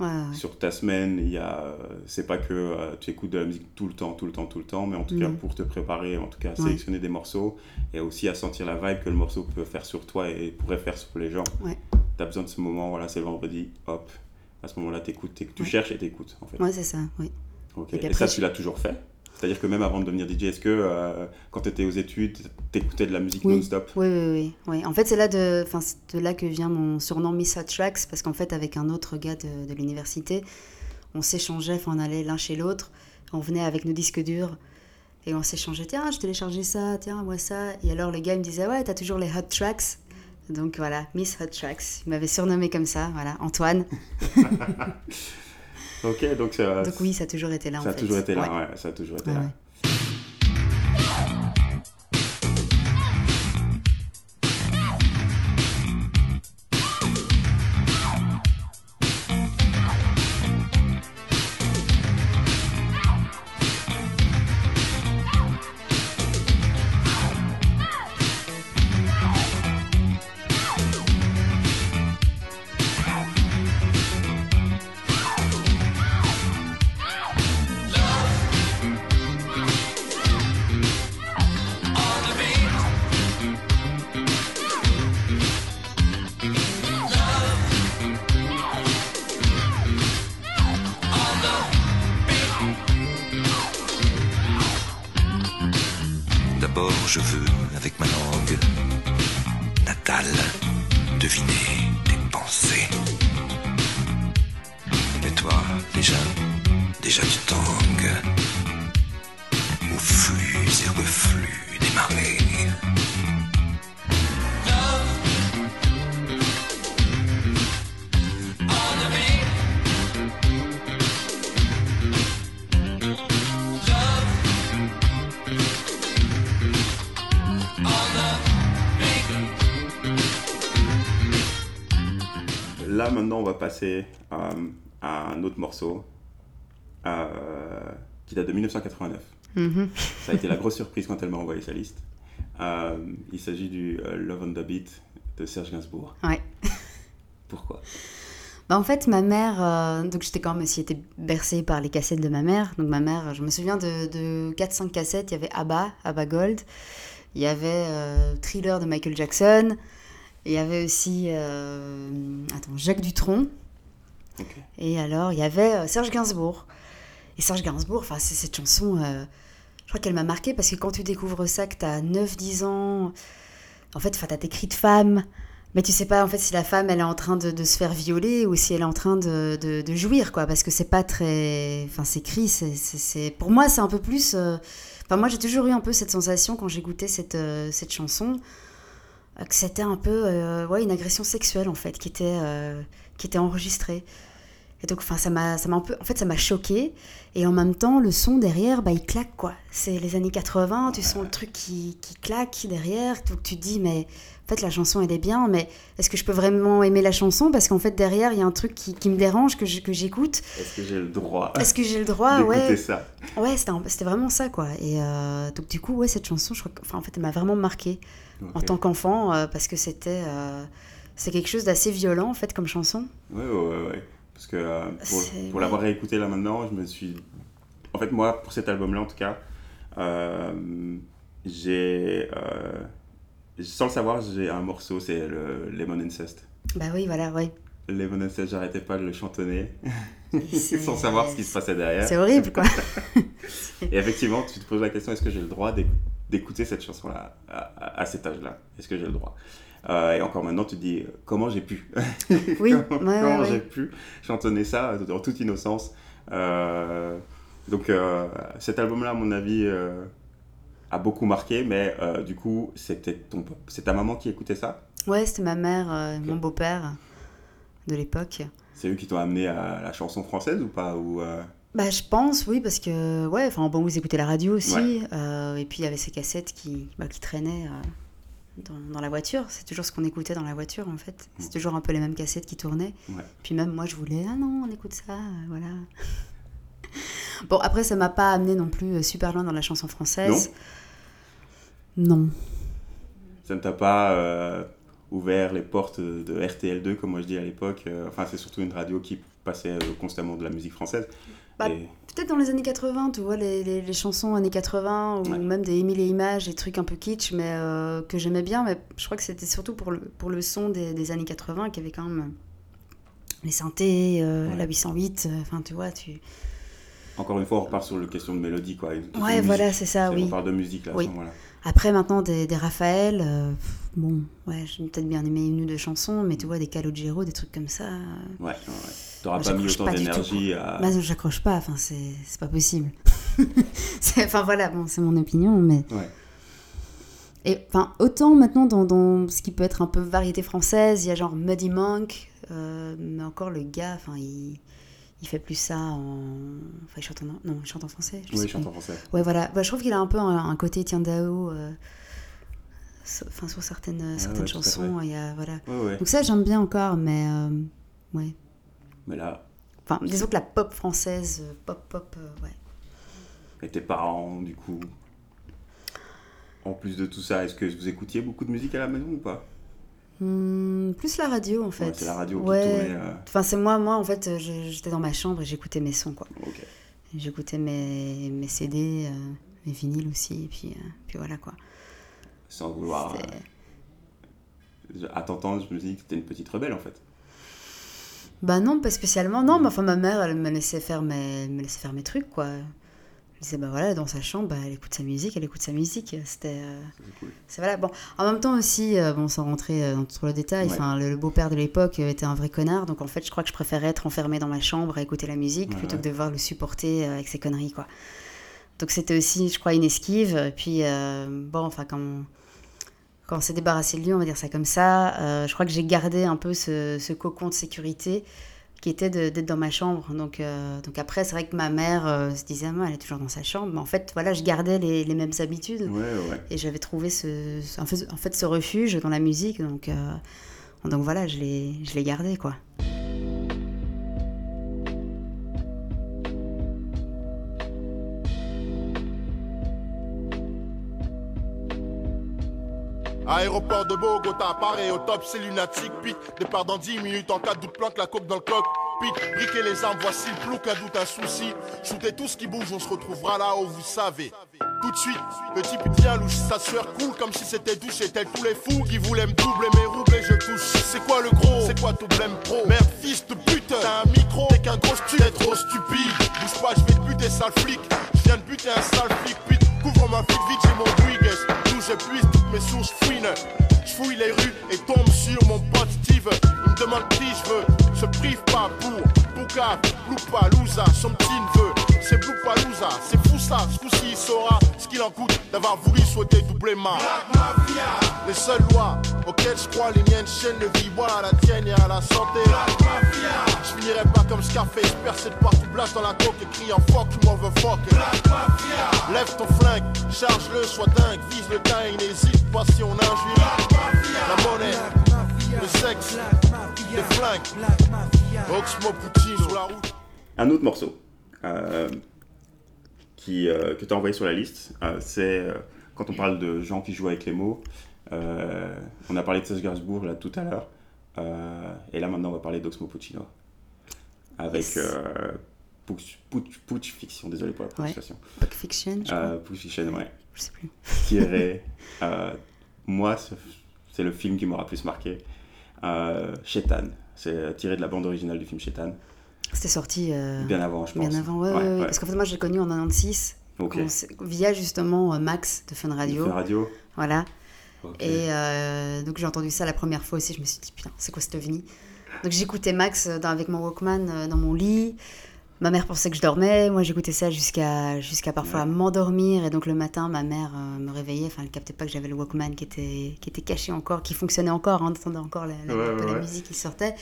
Ouais, ouais, ouais. Sur ta semaine, il y a, euh, c'est pas que euh, tu écoutes de la musique tout le temps, tout le temps, tout le temps, mais en tout cas Non. pour te préparer, en tout cas Ouais. sélectionner des morceaux et aussi à sentir la vibe que le morceau peut faire sur toi et pourrait faire sur les gens. Tu as besoin de ce moment, voilà, c'est vendredi, hop, à ce moment-là, t'écoutes, tu cherches et t'écoutes en fait. Ouais, c'est ça, oui. Ok. Et Et, puis après, ça, tu l'as toujours fait? C'est-à-dire que même avant de devenir DJ, est-ce que euh, quand tu étais aux études, t'écoutais de la musique Oui. non-stop? Oui, oui, oui, oui. En fait, c'est là de, de là que vient mon surnom Miss Hot Tracks, parce qu'en fait, avec un autre gars de, de l'université, on s'échangeait, on allait l'un chez l'autre, on venait avec nos disques durs, et on s'échangeait, tiens, je téléchargeais ça, tiens, moi ça. Et alors, le gars, il me disait, ouais, t'as toujours les Hot Tracks. Donc voilà, Miss Hot Tracks. Il m'avait surnommé comme ça, voilà, Antoine. Ok, donc ça, Donc oui, ça a toujours été là, ça en a fait. toujours été là, Ouais. ouais, ça a toujours été là. Passer euh, à un autre morceau euh, qui date de 1989. Mhm. Ça a été la grosse surprise quand elle m'a envoyé sa liste. Euh, il s'agit du Love on the Beat de Serge Gainsbourg. Ouais. Pourquoi? Bah, en fait, ma mère, euh, donc j'étais quand même aussi été bercée par les cassettes de ma mère. Donc ma mère, je me souviens de, de 4-5 cassettes. Il y avait ABBA, ABBA Gold. Il y avait euh, Thriller de Michael Jackson. Il y avait aussi euh, attends, Jacques Dutronc. Et alors, il y avait euh, Serge Gainsbourg. Et Serge Gainsbourg, enfin, c'est cette chanson, euh, je crois qu'elle m'a marquée parce que quand tu découvres ça, que tu as 9-10 ans, en fait, tu as tes cris de femme, mais tu sais pas en fait si la femme elle est en train de, de se faire violer ou si elle est en train de, de- de jouir, quoi, parce que c'est pas très. Enfin, ces cris, c'est- Pour moi, c'est un peu plus. euh, Enfin, moi, j'ai toujours eu un peu cette sensation quand j'écoutais cette, euh, cette chanson, que c'était un peu euh, ouais, une agression sexuelle, en fait, qui était, euh, qui était enregistrée. Et donc, enfin, ça m'a, ça m'a un peu, en fait, ça m'a choqué. Et en même temps, le son derrière, bah, il claque, quoi. C'est les années 80, tu sens le truc qui, qui claque derrière. Donc, tu te dis, mais en fait, la chanson, elle est bien, mais est-ce que je peux vraiment aimer la chanson? Parce qu'en fait, derrière, il y a un truc qui, qui me dérange, que, je- que j'écoute. Est-ce que j'ai le droit? Est-ce que j'ai le droit? Ouais, ça ouais c'était, c'était vraiment ça, quoi. Et euh, donc, du coup, ouais, cette chanson, je crois enfin, en fait, elle m'a vraiment en tant qu'enfant, euh, parce que c'était, euh, c'est quelque chose d'assez violent, en fait, comme chanson. Ouais, ouais, ouais. Parce que euh, pour, l'avoir réécouté là maintenant, je me suis. En fait, moi, pour cet album-là, en tout cas, j'ai. sans le savoir, j'ai un morceau, c'est le Lemon Incest. Bah oui, voilà, ouais. Lemon Incest, j'arrêtais pas de le chantonner, sans savoir ce qui se passait derrière. C'est horrible, quoi. Et effectivement, tu te poses la question est-ce que j'ai le droit d'éc- d'écouter cette chanson-là à, à- à cet âge-là Est-ce que j'ai le droit? Euh, Et encore maintenant, tu te dis comment j'ai pu Oui, comment, ouais, ouais, comment ouais. j'ai pu chantonner ça en toute innocence. Euh, donc euh, cet album-là, à mon avis, euh, a beaucoup marqué, mais euh, du coup, c'était ton, c'est ta maman qui écoutait ça? Ouais, c'était ma mère, euh, mon beau-père de l'époque. C'est eux qui t'ont amené à la chanson française ou pas? Ou, euh, Bah, je pense, oui, parce que, ouais, enfin, bon, vous écoutez la radio aussi. Ouais. euh, et puis, il y avait ces cassettes qui, bah, qui traînaient euh, dans, dans la voiture. C'est toujours ce qu'on écoutait dans la voiture, en fait. C'est toujours un peu les mêmes cassettes qui tournaient. Ouais. Puis même moi, je voulais, ah non, on écoute ça, euh, voilà. bon, après, ça m'a pas amené non plus super loin dans la chanson française. Non. Ça ne t'a pas euh, ouvert les portes de RTL2, comme moi je dis à l'époque. enfin, c'est surtout une radio qui passait constamment de la musique française. Bah, Et- Peut-être dans les années 80, tu vois, les, les- les chansons années 80, ou Ouais. même des Émile et Images, des trucs un peu kitsch, mais euh, que j'aimais bien. Mais je crois que c'était surtout pour le, pour le son des, des années 80, qui avait quand même euh, les synthés, euh, Ouais. la 808, euh, enfin, tu vois, tu... Encore une fois, on repart sur le question de mélodie. Quoi. Ouais, voilà, c'est ça, On oui. parle de musique là, à Oui. ce moment-là. Après, maintenant, des, des Raphaël, euh, bon, ouais, j'ai peut-être bien aimé une ou deux chansons, mais tu vois, des Calogero, des trucs comme ça... euh, Ouais, ouais. T'auras pas mis autant d'énergie à. Bah, j'accroche pas, enfin, c'est pas possible. Enfin, voilà, bon, c'est mon opinion, mais... Ouais. Et enfin, autant maintenant dans, dans ce qui peut être un peu variété française, il y a genre Muddy Monk, euh, mais encore le gars, enfin, il, il fait plus ça en. Enfin, il chante en. Non, il chante en français. je Oui, je chante en français. Ouais, voilà. Bah, je trouve qu'il a un peu un, un côté Tian Dao, euh, enfin, sur certaines, Ah certaines ouais, chansons. Il y a, voilà. Ouais, ouais. Donc, ça, j'aime bien encore, mais. euh, ouais. Mais là, Enfin, disons que la pop française, euh, pop, pop, ouais. et tes parents, du coup? En plus de tout ça, est-ce que vous écoutiez beaucoup de musique à la maison ou pas? Hmm, plus la radio, en fait. Ouais, C'est la radio qui Ouais. tournait. euh, Enfin, c'est moi, moi, en fait, euh, j'étais dans ma chambre et j'écoutais mes sons, quoi. J'écoutais mes, mes CD, euh, mes vinyles aussi, et puis, euh, puis voilà, quoi. Sans vouloir. À t'entendre, je me dis que t'es une petite rebelle en fait. Bah non, pas spécialement. Non, mais enfin, ma mère, elle me laissait faire mes, me laissait faire mes trucs, quoi. Me disais, bah voilà, dans sa chambre, bah, elle écoute sa musique, elle écoute sa musique. C'était. euh, C'est cool. c'est voilà. Bon, en même temps aussi, euh, bon, sans rentrer euh, dans tout le détail, Ouais. le, le beau-père de l'époque était un vrai connard, donc en fait, je crois que je préférais être enfermée dans ma chambre à écouter la musique Ouais, plutôt ouais. que de devoir le supporter avec ses conneries, quoi. Donc c'était aussi, je crois, une esquive. Et Puis, bon, enfin, quand, quand on s'est débarrassé de lui, on va dire ça comme ça, je crois que j'ai gardé un peu ce, ce cocon de sécurité qui était d'être dans ma chambre. Donc, euh, donc après, c'est vrai que ma mère euh, se disait, Ah, elle est toujours dans sa chambre. Mais en fait, voilà, je gardais les, les mêmes habitudes. Ouais, ouais. Et j'avais trouvé ce, en fait, en fait, ce refuge dans la musique. Donc, euh, donc voilà, je l'ai je l'ai gardé, quoi. Aéroport de Bogota, Paris au top, c'est lunatique. Pic, départ dans 10 minutes en cas de doute, planque la coque dans le coq. Pic, briquer les armes, voici le plouc, un doute, un souci. Shootez tout ce qui bouge, on se retrouvera là-haut, vous savez. Tout de suite, le type il devient louche, sa sueur coule comme si c'était douche. Et tel tous les fous qui voulaient me doubler mes roubles et je touche. C'est quoi le gros? C'est quoi ton blême pro? Merde, fils de pute, t'as un micro, t'es qu'un gros stu, t'es trop stupide. Bouge pas, je vais te buter, sale flic. Je viens de buter un sale flic. Couvre ma flic vite, j'ai mon Dwiggles. D'où j'épuise toutes mes sources fouines. Je fouille les rues et tombe sur mon pote Steve. Il me demande qui je veux, se prive pas pour Bouka, Loupalooza, son petit neveu. C'est Loupalooza, c'est fou ça, ce coup-ci il saura ce qu'il en coûte d'avoir voulu souhaiter doubler ma. Les seules lois auxquelles je crois, les miennes chaînes de vie, bois à la tienne et à la santé. Je finirai pas comme Scarface, percé de partout, blast dans la coque et criant fuck, tu m'en veux fuck. Lève ton flingue, charge-le, sois dingue, vise le dingue, n'hésite pas si on injure. La monnaie, le sexe, les flingues, Oxmo Poutine sur la route. Un autre morceau qui, euh, que tu as envoyé sur la liste, euh, c'est euh, quand on parle de gens qui jouent avec les mots. euh, on a parlé de Serge Gainsbourg là tout à l'heure. euh, et là maintenant on va parler d'Oxmo Puccino. Avec euh, Putsch Fiction, désolé pour la prononciation. Pulp Fiction, je. Euh, Fiction, ouais. Je sais plus. Tiré. euh, moi, ce- c'est le film qui m'aura plus marqué. Euh, Shetan. C'est tiré de la bande originale du film Shetan. C'était sorti euh, Bien avant, je pense. bien avant. Ouais, ouais, ouais. Parce qu'en fait, moi, je l'ai connu en 96. Ok. on s'est- via justement euh, Max de Fun Radio. Fun Radio. Voilà. Et euh, donc j'ai entendu ça la première fois aussi, je me suis dit putain, c'est quoi cette ovni? Donc j'écoutais Max dans- avec mon Walkman dans mon lit. Ma mère pensait que je dormais, moi j'écoutais ça jusqu'à jusqu'à parfois m'endormir et donc le matin ma mère me réveillait, enfin elle captait pas que j'avais le Walkman qui était qui était caché encore, qui fonctionnait encore, hein, entendait encore la, musique qui sortait.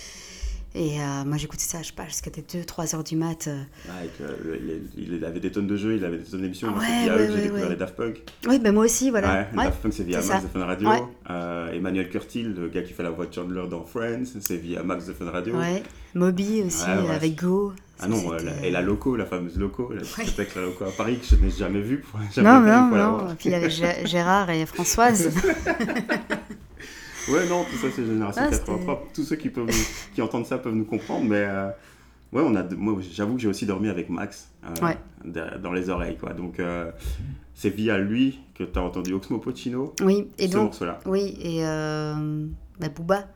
Et euh, moi j'écoutais ça, je sais pas, jusqu'à 2-3 heures du mat. euh. Ah, et que, euh, il, il avait des tonnes de jeux, il avait des tonnes d'émissions. Moi, Ouais, c'est via ouais, eux que j'ai découvert les Daft Punk. Oui, ben moi aussi, voilà. Ouais, les Ouais. Daft Punk, c'est via Max de Fun Radio. Euh, Emmanuel Curtil, le gars qui fait la voix de Chandler dans Friends, c'est via Max de Fun Radio. Ouais. Moby aussi, avec Go. Ah non, la- et la Loco, la fameuse Loco, la discothèque avec la Loco à Paris, que je n'ai jamais vue. jamais Non, non, non. Puis il y avait Gé- Gérard et Françoise. Ouais, non, tout ça c'est génération Ah, 83. Tous ceux qui, peuvent nous- qui entendent ça peuvent nous comprendre, mais euh, ouais, on a, moi j'avoue que j'ai aussi dormi avec Max euh, Ouais. de- dans les oreilles, quoi. Donc euh, c'est via lui que tu as entendu Oxmo Puccino, oui, et ce donc, morceau-là. oui, et euh, bah, Booba.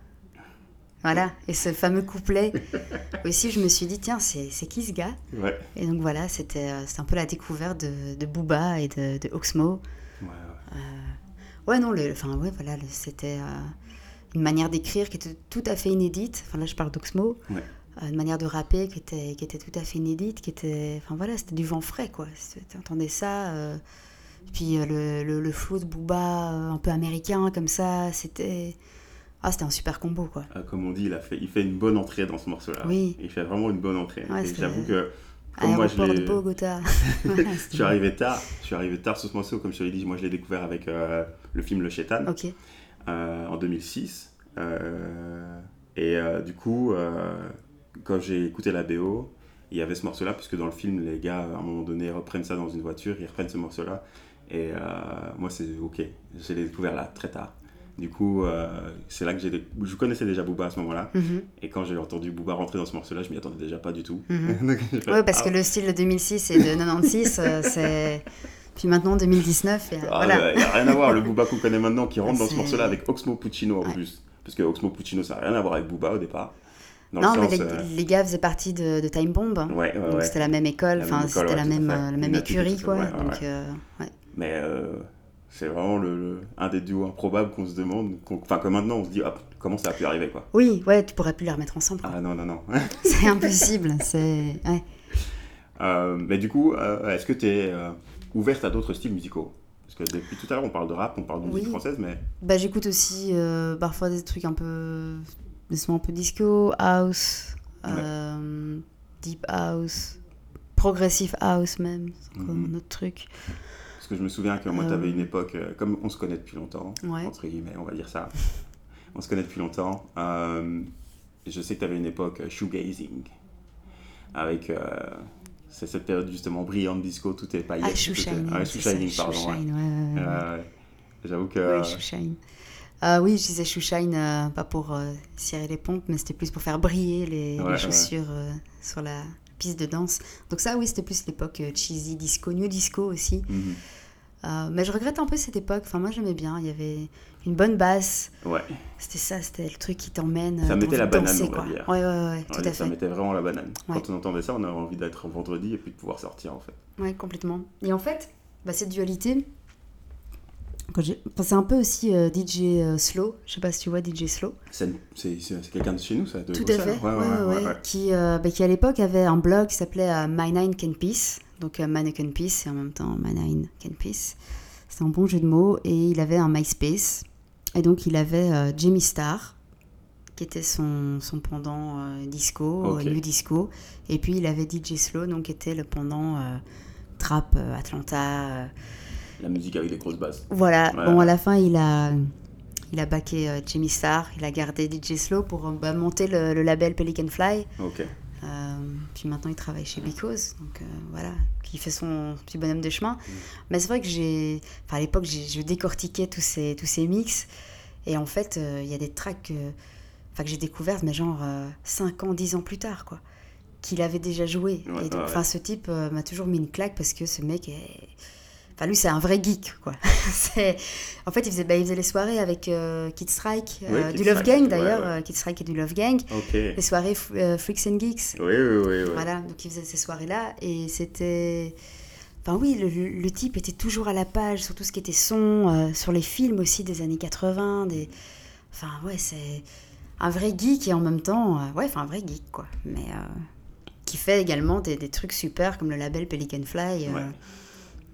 Voilà, et ce fameux couplet. aussi, je me suis dit, tiens, c'est c'est qui ce gars? Ouais. Et donc voilà, c'était euh, c'était un peu la découverte de, de Booba et de, de Oxmo. Ouais, ouais. Ouais, non, le, enfin, ouais, voilà, le- c'était euh, une manière d'écrire qui était tout à fait inédite. Enfin, là, je parle d'Oxmo. Ouais. Euh, une manière de rapper qui était, qui était tout à fait inédite, qui était... Enfin, voilà, c'était du vent frais, quoi. Tu entendais ça. euh, Puis euh, le, le, le flow de Booba, un peu américain, comme ça, c'était... Ah, c'était un super combo, quoi. Euh, comme on dit, il, a fait, il fait une bonne entrée dans ce morceau-là. Oui. Il fait vraiment une bonne entrée. Ouais, j'avoue que, comme moi je de. Bogota. Je suis arrivé tard, je suis arrivé tard sur ce morceau, comme je te l'ai dit, moi je l'ai découvert avec le film Le Chétan. ok. Euh, en 2006. Euh, et euh, du coup, quand j'ai écouté la BO, il y avait ce morceau-là, puisque dans le film, les gars, à un moment donné, reprennent ça dans une voiture, ils reprennent ce morceau-là. Et moi, c'est OK. Je l'ai découvert là, très tard. Du coup, euh, c'est là que j'ai... Je connaissais déjà Booba à ce moment-là. Mhm. Et quand j'ai entendu Booba rentrer dans ce morceau-là, je m'y attendais déjà pas du tout. Mhm. Ouais, parce ah, que le style de 2006 et de 96, euh, c'est... Puis maintenant, 2019, et, euh, Ah, voilà. Il n'y a rien à voir, le Booba qu'on connaît maintenant qui rentre dans ce morceau-là avec Oxmo Puccino en Ouais. plus. Parce que Oxmo Puccino, ça n'a rien à voir avec Booba au départ. Dans non, le mais sens, les, euh, les gars faisaient partie de, de Time Bomb. Ouais, ouais, Donc ouais. c'était la même école, enfin c'était la même, la écurie, quoi. donc, euh. Mais euh, c'est vraiment le, le- un des duos improbables qu'on se demande. Enfin, que maintenant on se dit, ah, comment ça a pu arriver, quoi. Oui, ouais, tu pourrais plus les remettre ensemble. quoi. Ah non, non, non. C'est impossible. C'est mais du coup, est-ce que tu es ouverte à d'autres styles musicaux Parce que depuis tout à l'heure, on parle de rap, on parle de musique française, mais Bah, j'écoute aussi euh, parfois des trucs un peu. des sons un peu disco, house, euh, deep house, progressive house même. C'est encore Mhm. un autre truc. parce que je me souviens que moi, Euh, tu avais une époque, euh, comme on se connaît depuis longtemps, Ouais. entre guillemets, on va dire ça. on se connaît depuis longtemps. euh, je sais que tu avais une époque euh, shoegazing, avec euh, c'est cette période justement brillante disco, tout est paillettes. Ah, shoe tout est- shining. Ah, c'est shoe shining, pardon. ouais. shine, ouais, ouais, ouais. J'avoue que. Oui, shoe shine. Euh, oui, je disais shoe shine, euh, pas pour euh, cirer les pompes, mais c'était plus pour faire briller les, chaussures euh, sur la piste de danse. Donc ça, oui, c'était plus l'époque euh, cheesy disco, new disco aussi. Mhm. Euh, mais je regrette un peu cette époque. Enfin, moi, j'aimais bien. Il y avait une bonne basse. Ouais. C'était ça, c'était le truc qui t'emmène. Ça euh, mettait t'as la banane, danser, on va dire. Ouais, ouais, ouais, tout à Ça fait. mettait vraiment la banane. Ouais. Quand on entendait ça, on avait envie d'être vendredi et puis de pouvoir sortir en fait. Ouais, complètement. Et en fait, bah, cette dualité, c'est un peu aussi euh, DJ euh, Slow. Je sais pas si tu vois DJ Slow. C'est quelqu'un de chez nous, ça de Tout à fait. Ouais, ouais, ouais. Qui, euh, bah, qui à l'époque avait un blog qui s'appelait euh, My Nine Can Peace. Donc euh, Mannequin Peace et en même temps My Nine Can Peace. C'est un bon jeu de mots. Et il avait un MySpace. Et donc il avait euh, Jimmy Star, qui était son, son pendant euh, disco, euh, new disco. Et puis il avait DJ Slow, donc qui était le pendant euh, trap Atlanta. La musique avec des grosses basses. voilà, Ouais. bon, à la fin, il a, il a euh, Jimmy Star, il a gardé DJ Slow pour bah, monter le, le label Pelican Fly. Ok. Euh, puis maintenant, il travaille chez Because, donc voilà, qui fait son petit bonhomme de chemin. Mm. Mais c'est vrai que j'ai. Enfin, à l'époque, j'ai- je décortiquais tous ces, tous ces mix. Et en fait, euh, il y a des tracks que, enfin, que j'ai découvertes, mais genre 5 ans, 10 ans plus tard, quoi. Qu'il avait déjà joué. Ouais, et donc, ouais, ce type euh, m'a toujours mis une claque parce que ce mec est. Enfin, lui, c'est un vrai geek, quoi. En fait, il faisait, bah, il faisait les soirées avec euh, Kid Strike, Oui, euh, Kid du Love Strike, Gang d'ailleurs, ouais. euh, Kid Strike et du Love Gang. Les soirées euh, Freaks and Geeks. Oui, oui, oui. Voilà, donc il faisait ces soirées-là et c'était. Enfin oui, le, le- type était toujours à la page sur tout ce qui était son, sur les films aussi des années 80. Des... Enfin ouais, c'est un vrai geek et en même temps, ouais, enfin un vrai geek quoi. Mais qui fait également des, des trucs super comme le label Pelican Fly.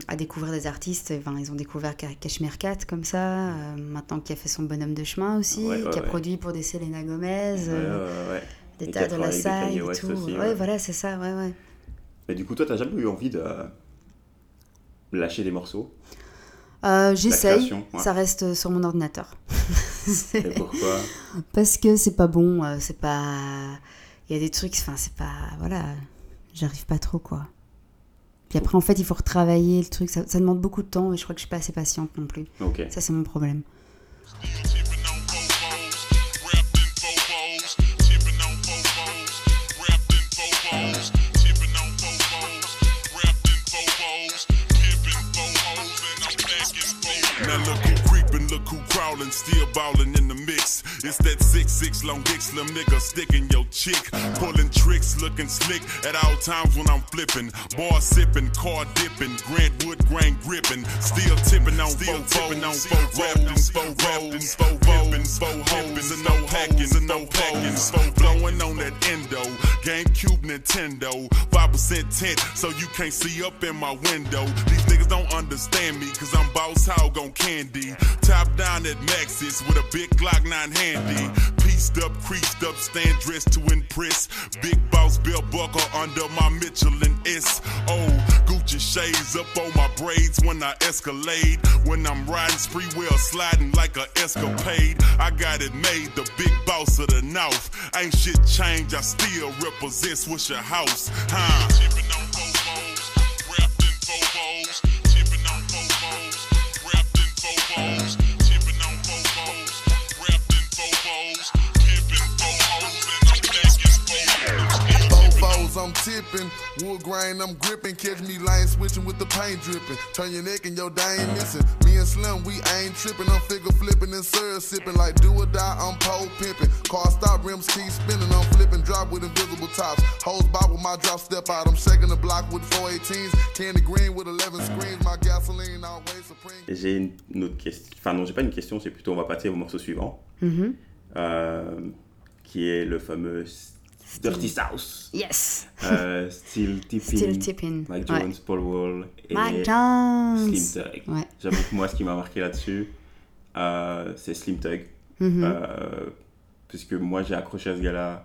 À découvrir des artistes, enfin, ils ont découvert Ca- Cashmere Cat comme ça, euh, maintenant qui a fait son bonhomme de chemin aussi, Ouais, ouais, qui a ouais. produit pour des Selena Gomez, euh, des tas de la salle et tout. aussi, ouais, voilà, c'est ça, ouais, ouais. Mais du coup, toi, t'as jamais eu envie de lâcher des morceaux? Euh, J'essaye, ouais. ça reste sur mon ordinateur. Et pourquoi? Parce que c'est pas bon, euh, c'est pas. Il y a des trucs, enfin, c'est pas. Voilà, j'arrive pas trop, quoi. Puis après, en fait, il faut retravailler le truc, ça, ça demande beaucoup de temps et je crois que je suis pas assez patiente non plus. Ça, c'est mon problème. Crawlin', still ballin' in the mix. It's that six six long dick slim nigga sticking your chick, pulling tricks, looking slick at all times when I'm flippin'. Bar sippin', car dippin', Grant Wood grain grippin', still tippin' on still tippin' on four rolls, four rolls, four rolls, four hoes, and no packin', and no packin', four blowin' on that endo, GameCube Nintendo, five percent tint, so you can't see up in my window. These niggas don't understand me, cause I'm boss hog on candy. Top down at Maxis with a big Glock 9 handy. Pieced up, creased up, stand dressed to impress. Big boss belt buckle under my Mitchell and S. Oh, Gucci shades up on my braids when I escalade. When I'm riding spree wheel sliding like a escapade. I got it made, the big boss of the north. Ain't shit changed, I still represent Swisher House. Huh? I'm tipping. Wood grain, I'm gripping. Catch me line switching with the paint dripping. Turn your neck and your day ain't missing. Me and Slim, we ain't tripping. I'm figure flipping and syrup sipping like do or die. I'm pole pimping. Car stop, rims keep spinning. I'm flipping drop with invisible tops. Hose bob with my drop step out. I'm shaking the block with 418s. Candy green with 11 screens. My gasoline always supreme. J'ai une, autre question. Enfin, non, j'ai pas une question, c'est plutôt on va passer au morceau suivant, Mhm. euh, qui est le fameux Dirty South. Yes. Euh, Still Tipping. Still Tipping, Mike ouais. Jones, Paul Wall et Mike Jones. Slim Tug. Ouais. J'avoue que moi, ce qui m'a marqué là-dessus, euh, c'est Slim Tug. Mhm. Euh, puisque moi, j'ai accroché à ce gars-là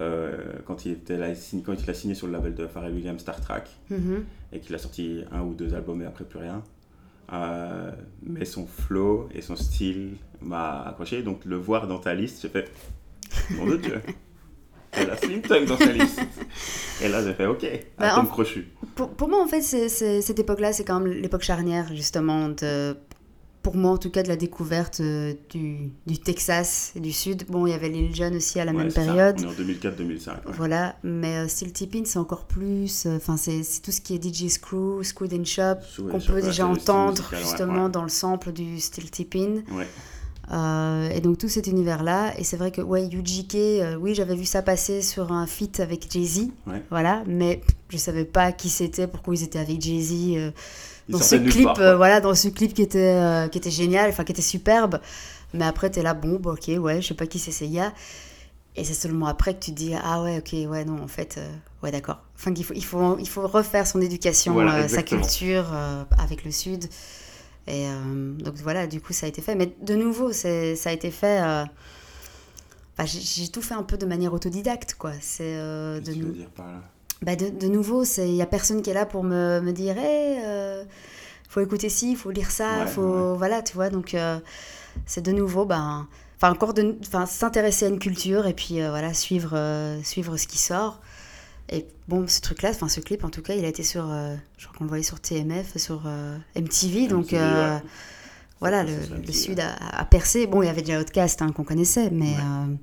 euh, quand, il était là, quand il a signé sur le label de Pharrell Williams Star Trek Mhm. et qu'il a sorti un ou deux albums et après plus rien. Mais son flow et son style m'a accroché. Donc le voir dans ta liste, j'ai fait Mon Dieu Elle a Slim dans sa liste Et là j'ai fait Ok, Bah, atome en- crochu. Pour, pour moi, en fait, cette époque-là, c'est quand même l'époque charnière, justement, de, pour moi, en tout cas, de la découverte euh, du, du Texas et du Sud. Bon, il y avait Lil Jon aussi à la Ouais, même c'est ça. période. On est en 2004-2005. ouais. Voilà, mais euh, Steel Tipping, c'est encore plus. euh, Enfin, c'est c'est tout ce qui est DJ Screw, Screwed and Shop, qu'on peut déjà entendre musical, justement ouais. dans le sample du Steel Tipping. Ouais. Euh, et donc tout cet univers-là, et c'est vrai que ouais, UGK, euh, oui, j'avais vu ça passer sur un feat avec Jay-Z, Ouais. voilà, mais pff, je savais pas qui c'était, pourquoi ils étaient avec Jay-Z euh, dans ce clip, part, euh, voilà, dans ce clip qui était qui était génial, enfin qui était superbe. Mais après t'es là, bon, bah, ok, ouais, je sais pas qui c'est ces gars. Et c'est seulement après que tu te dis ah ouais, ok, ouais, non, en fait, ouais, d'accord. Enfin, qu'il faut, il faut, il faut refaire son éducation, Voilà, sa culture avec le Sud. Et euh, donc voilà, du coup, ça a été fait. Mais de nouveau, c'est, ça a été fait. euh, enfin, j'ai, tout fait un peu de manière autodidacte, quoi. C'est euh, de, tu veux dire par là? Bah, de, de nouveau, il n'y a personne qui est là pour me, me dire euh, faut écouter ci, faut lire ça, Ouais, faut. Voilà, tu vois. Donc, euh, c'est de nouveau, ben. Enfin, encore de. Enfin, s'intéresser à une culture et puis, euh, voilà, suivre, suivre ce qui sort. Et bon, ce truc-là, enfin, ce clip, en tout cas, il a été sur. euh, je crois qu'on le voyait sur TMF, sur euh, MTV. Donc, MTV, euh, ouais. voilà, le, le MTV, Sud ouais. a, a percé. Bon, il y avait déjà Outcast hein, qu'on connaissait, mais. Ouais. euh,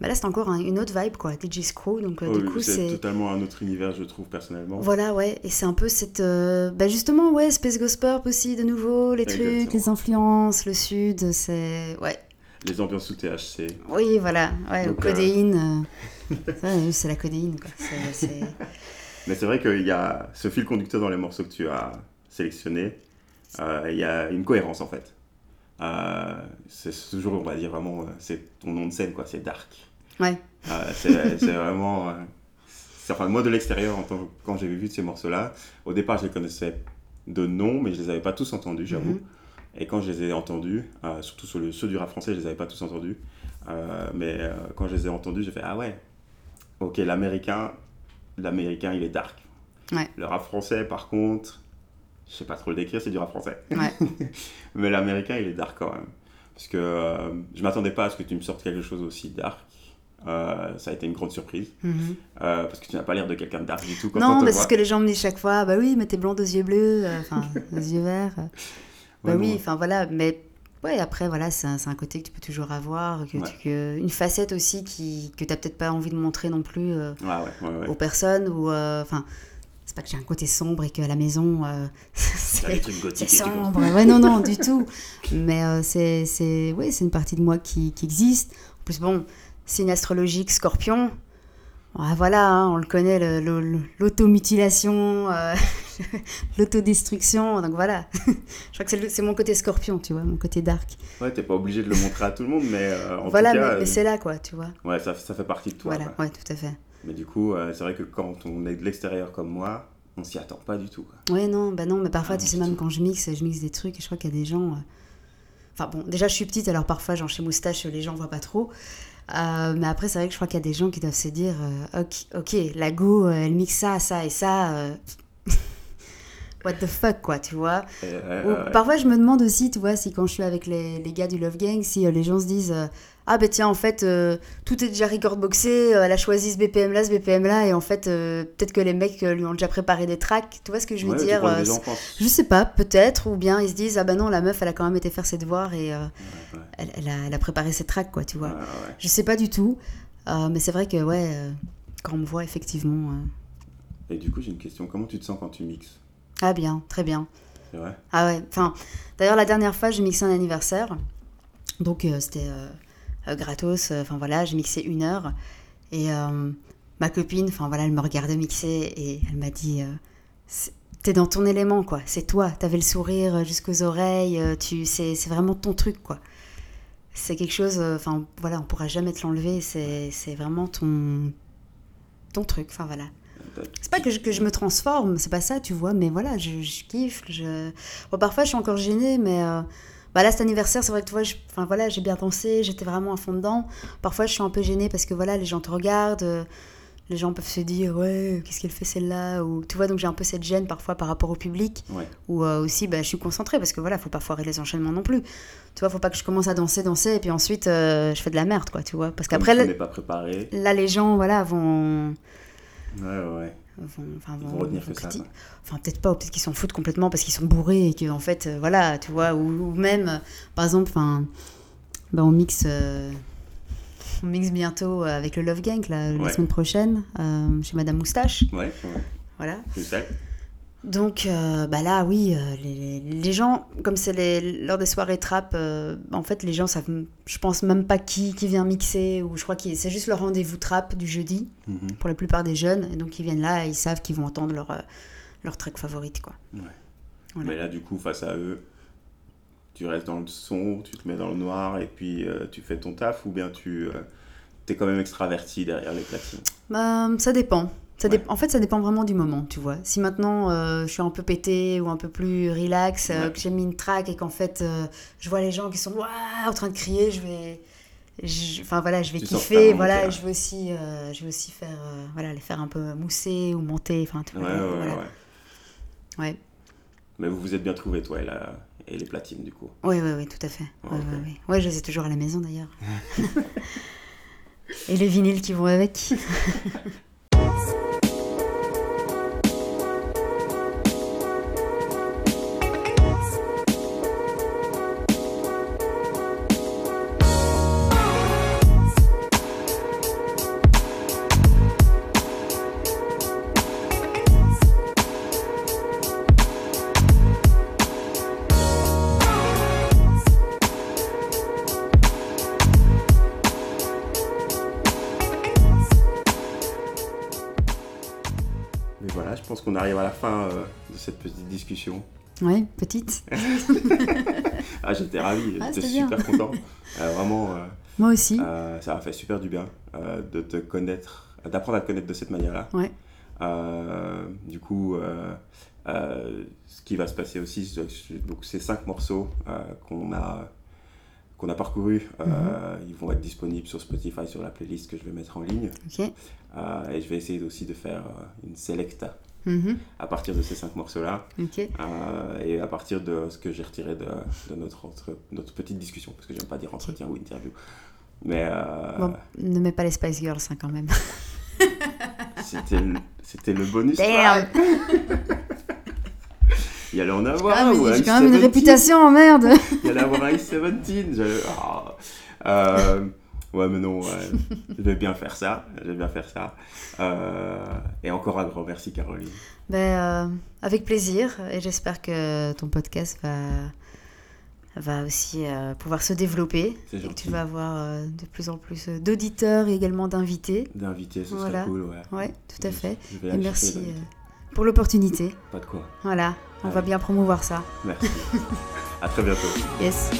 bah là, c'est encore un- une autre vibe, quoi. DJ Screw. Donc, euh, Oh, du coup, c'est totalement un autre univers, je trouve, personnellement. Voilà, ouais, et c'est un peu cette. bah justement, ouais, Space Ghost Purp aussi, de nouveau, les trucs, les influences, le sud, c'est. Ouais. Les ambiances sous THC. Oui, voilà, ouais, Donc, codéine. Euh, c'est la codéine, quoi. Mais c'est vrai qu'il y a ce fil conducteur dans les morceaux que tu as sélectionnés. euh, il y a une cohérence en fait. Euh, c'est toujours, on va dire vraiment, c'est ton nom de scène quoi, c'est Dark. Ouais. Euh, c'est vraiment. enfin, moi de l'extérieur, quand j'ai vu ces morceaux-là, au départ je les connaissais de nom, mais je les avais pas tous entendus, j'avoue. Mhm. Et quand je les ai entendus, surtout sur le, ceux du rap français, je les avais pas tous entendus. Mais quand je les ai entendus, j'ai fait Ah ouais, ok, l'américain, l'américain il est dark. Ouais. Le rap français, par contre, je sais pas trop le décrire, c'est du rap français. Ouais. mais l'américain il est dark quand même. Parce que euh, je m'attendais pas à ce que tu me sortes quelque chose aussi dark. Euh, ça a été une grande surprise. Mhm. Euh, parce que tu n'as pas l'air de quelqu'un de dark du tout quand on Non, te mais c'est voit. ce que les gens me disent chaque fois. Bah oui, mais t'es blonde aux yeux bleus, euh, enfin, aux yeux verts. Bah Ouais, oui, non. enfin voilà, mais ouais, après, voilà, c'est un, un côté que tu peux toujours avoir, que Ouais. tu- que- une facette aussi qui, que t'as peut-être pas envie de montrer non plus euh, ouais, aux personnes, ou euh, enfin. c'est pas que j'ai un côté sombre et que la maison euh, c'est sombre. Ouais, non, non, du tout. Mais euh, c'est c'est ouais, c'est une partie de moi qui, qui existe. En plus, bon, signe astrologique scorpion. Ouais, voilà, hein, on le connaît, l'automutilation, euh, l'autodestruction. Donc voilà. Je crois que c'est mon côté scorpion, tu vois, mon côté dark. Ouais, t'es pas obligé de le montrer à tout le monde, mais euh, en voilà, tout cas, mais, mais euh, c'est là, quoi, tu vois. ouais, ça, ça fait partie de toi. voilà, ouais, tout à fait. Mais du coup, euh, c'est vrai que quand on est de l'extérieur comme moi, on s'y attend pas du tout. quoi. Ouais, non, bah non, mais parfois, Ah, tu sais, même tout. quand je mixe, je mixe des trucs et je crois qu'il y a des gens. Enfin bon, déjà, je suis petite, alors parfois, genre chez Moustache, les gens voient pas trop. Euh, mais après, c'est vrai que je crois qu'il y a des gens qui doivent se dire euh, ok, ok, la go, euh, elle mixe ça, ça et ça. euh, What the fuck, quoi, tu vois. Ou. Parfois, je me demande aussi, tu vois, si quand je suis avec les, les gars du Love Gang, si les gens se disent Ah, ben tiens, en fait, euh, tout est déjà record boxé, euh, elle a choisi ce BPM-là, ce BPM-là, et en fait, euh, peut-être que les mecs lui ont déjà préparé des tracks. Tu vois ce que je veux Ouais, dire. Je sais pas, peut-être, ou bien ils se disent Ah, bah non, la meuf, elle a quand même été faire ses devoirs et Ouais, elle, elle a, elle a préparé ses tracks, quoi, tu vois. Je sais pas du tout, mais c'est vrai que, ouais, quand on me voit, effectivement. Et du coup, j'ai une question. Comment tu te sens quand tu mixes? Ah, bien, très bien. C'est vrai? Ah ouais, enfin, d'ailleurs, la dernière fois, j'ai mixé un anniversaire. Donc, c'était gratos. euh, Enfin, voilà, j'ai mixé une heure. Et euh, ma copine, enfin, voilà, elle me regardait mixer et elle m'a dit euh, T'es dans ton élément, quoi. C'est toi. T'avais le sourire jusqu'aux oreilles. euh, Tu, c'est, vraiment ton truc, quoi. C'est quelque chose, euh, enfin, voilà, on pourra jamais te l'enlever. C'est, vraiment ton, ton truc. Enfin, voilà. C'est pas que je, me transforme, c'est pas ça, tu vois, mais voilà, je, kiffe. Je... Parfois, je suis encore gênée, mais euh, bah là, cet anniversaire, c'est vrai que tu vois, je- enfin, voilà, j'ai bien dansé, j'étais vraiment à fond dedans. Parfois, je suis un peu gênée parce que voilà, les gens te regardent, euh, les gens peuvent se dire, ouais, qu'est-ce qu'elle fait celle-là? Ou tu vois, donc j'ai un peu cette gêne parfois par rapport au public. Ouais. Ou euh, aussi, bah, je suis concentrée parce que voilà, faut pas foirer les enchaînements non plus. Tu vois, faut pas que je commence à danser, danser, et puis ensuite, euh, je fais de la merde, quoi, tu vois. Parce qu'après, là, n'es pas préparé. là, les gens, voilà, vont Ouais, ouais. Vont, enfin, Ils vont- vont retenir vont que ça. criti- quoi. Enfin, peut-être pas, ou peut-être qu'ils s'en foutent complètement parce qu'ils sont bourrés et que, en fait, euh, voilà, tu vois, ou, ou même, euh, par exemple, enfin, bah, on mixe. euh, on mixe bientôt avec le Love Gang, là, la semaine prochaine, chez Madame Moustache. Ouais, ouais. Voilà. Donc, euh, bah là, oui, euh, les, les gens, comme c'est les- lors des soirées trap, euh, en fait, les gens savent, je pense même pas qui, qui vient mixer, ou je crois que c'est juste le rendez-vous trap du jeudi, Mhm. pour la plupart des jeunes. Et donc, ils viennent là et ils savent qu'ils vont entendre leur, leur track favorite, quoi. Ouais. Voilà. Mais là, du coup, face à eux, tu restes dans le son, tu te mets dans le noir et puis tu fais ton taf ou bien tu es quand même extraverti derrière les platines? Bah, ça dépend. Ça Ouais. En fait, ça dépend vraiment du moment, tu vois. Si maintenant euh, je suis un peu pété ou un peu plus relax, euh, que j'ai mis une track et qu'en fait euh, je vois les gens qui sont en train de crier, je vais. je- Enfin voilà, je vais Tu kiffer, voilà, je vais aussi, je vais aussi faire, voilà, les faire un peu mousser ou monter, enfin, tu Ouais, vois. ouais, voilà. ouais. Mais vous vous êtes bien trouvé, toi et, la... et les platines, du coup. Oui, oui, oui, tout à fait. Ouais, Ok. ouais, ouais. Ouais, je les ai toujours à la maison d'ailleurs. Et les vinyles qui vont avec. cette petite discussion. Ouais, petite. Ah, j'étais ravi, Ah, j'étais bien. super content. Euh, vraiment, euh, Moi aussi. euh, ça m'a fait super du bien de te connaître, d'apprendre à te connaître de cette manière-là. Ouais. Du coup, ce qui va se passer aussi, c'est- donc ces cinq morceaux qu'on a qu'on a parcourus, euh, Mhm. ils vont être disponibles sur Spotify sur la playlist que je vais mettre en ligne. Ok. Euh, et je vais essayer aussi de faire une selecta Mhm. à partir de ces cinq morceaux-là. Euh, et à partir de ce que j'ai retiré de, de notre, entre- notre petite discussion, parce que j'aime pas dire entretien ou interview. Mais euh, Bon, ne mets pas les Spice Girls hein, quand même. c'était le- c'était le bonus. Damn. Il y allait en avoir ou j'ai quand même une 17. réputation, merde. Il y allait avoir un 17. j'allais- ah. Euh, ouais, mais non, ouais, je vais bien faire ça. Je vais bien faire ça. Euh, et encore un grand merci, Caroline. Ben, euh, avec plaisir. Et j'espère que ton podcast va, va aussi euh, pouvoir se développer. Et que tu vas avoir de plus en plus d'auditeurs et également d'invités. D'inviter, ce Voilà. serait cool, ouais. Ouais, tout à fait. je Et merci pour l'opportunité. Pas de quoi. Voilà, on va bien promouvoir ça. Merci. à très bientôt. Yes.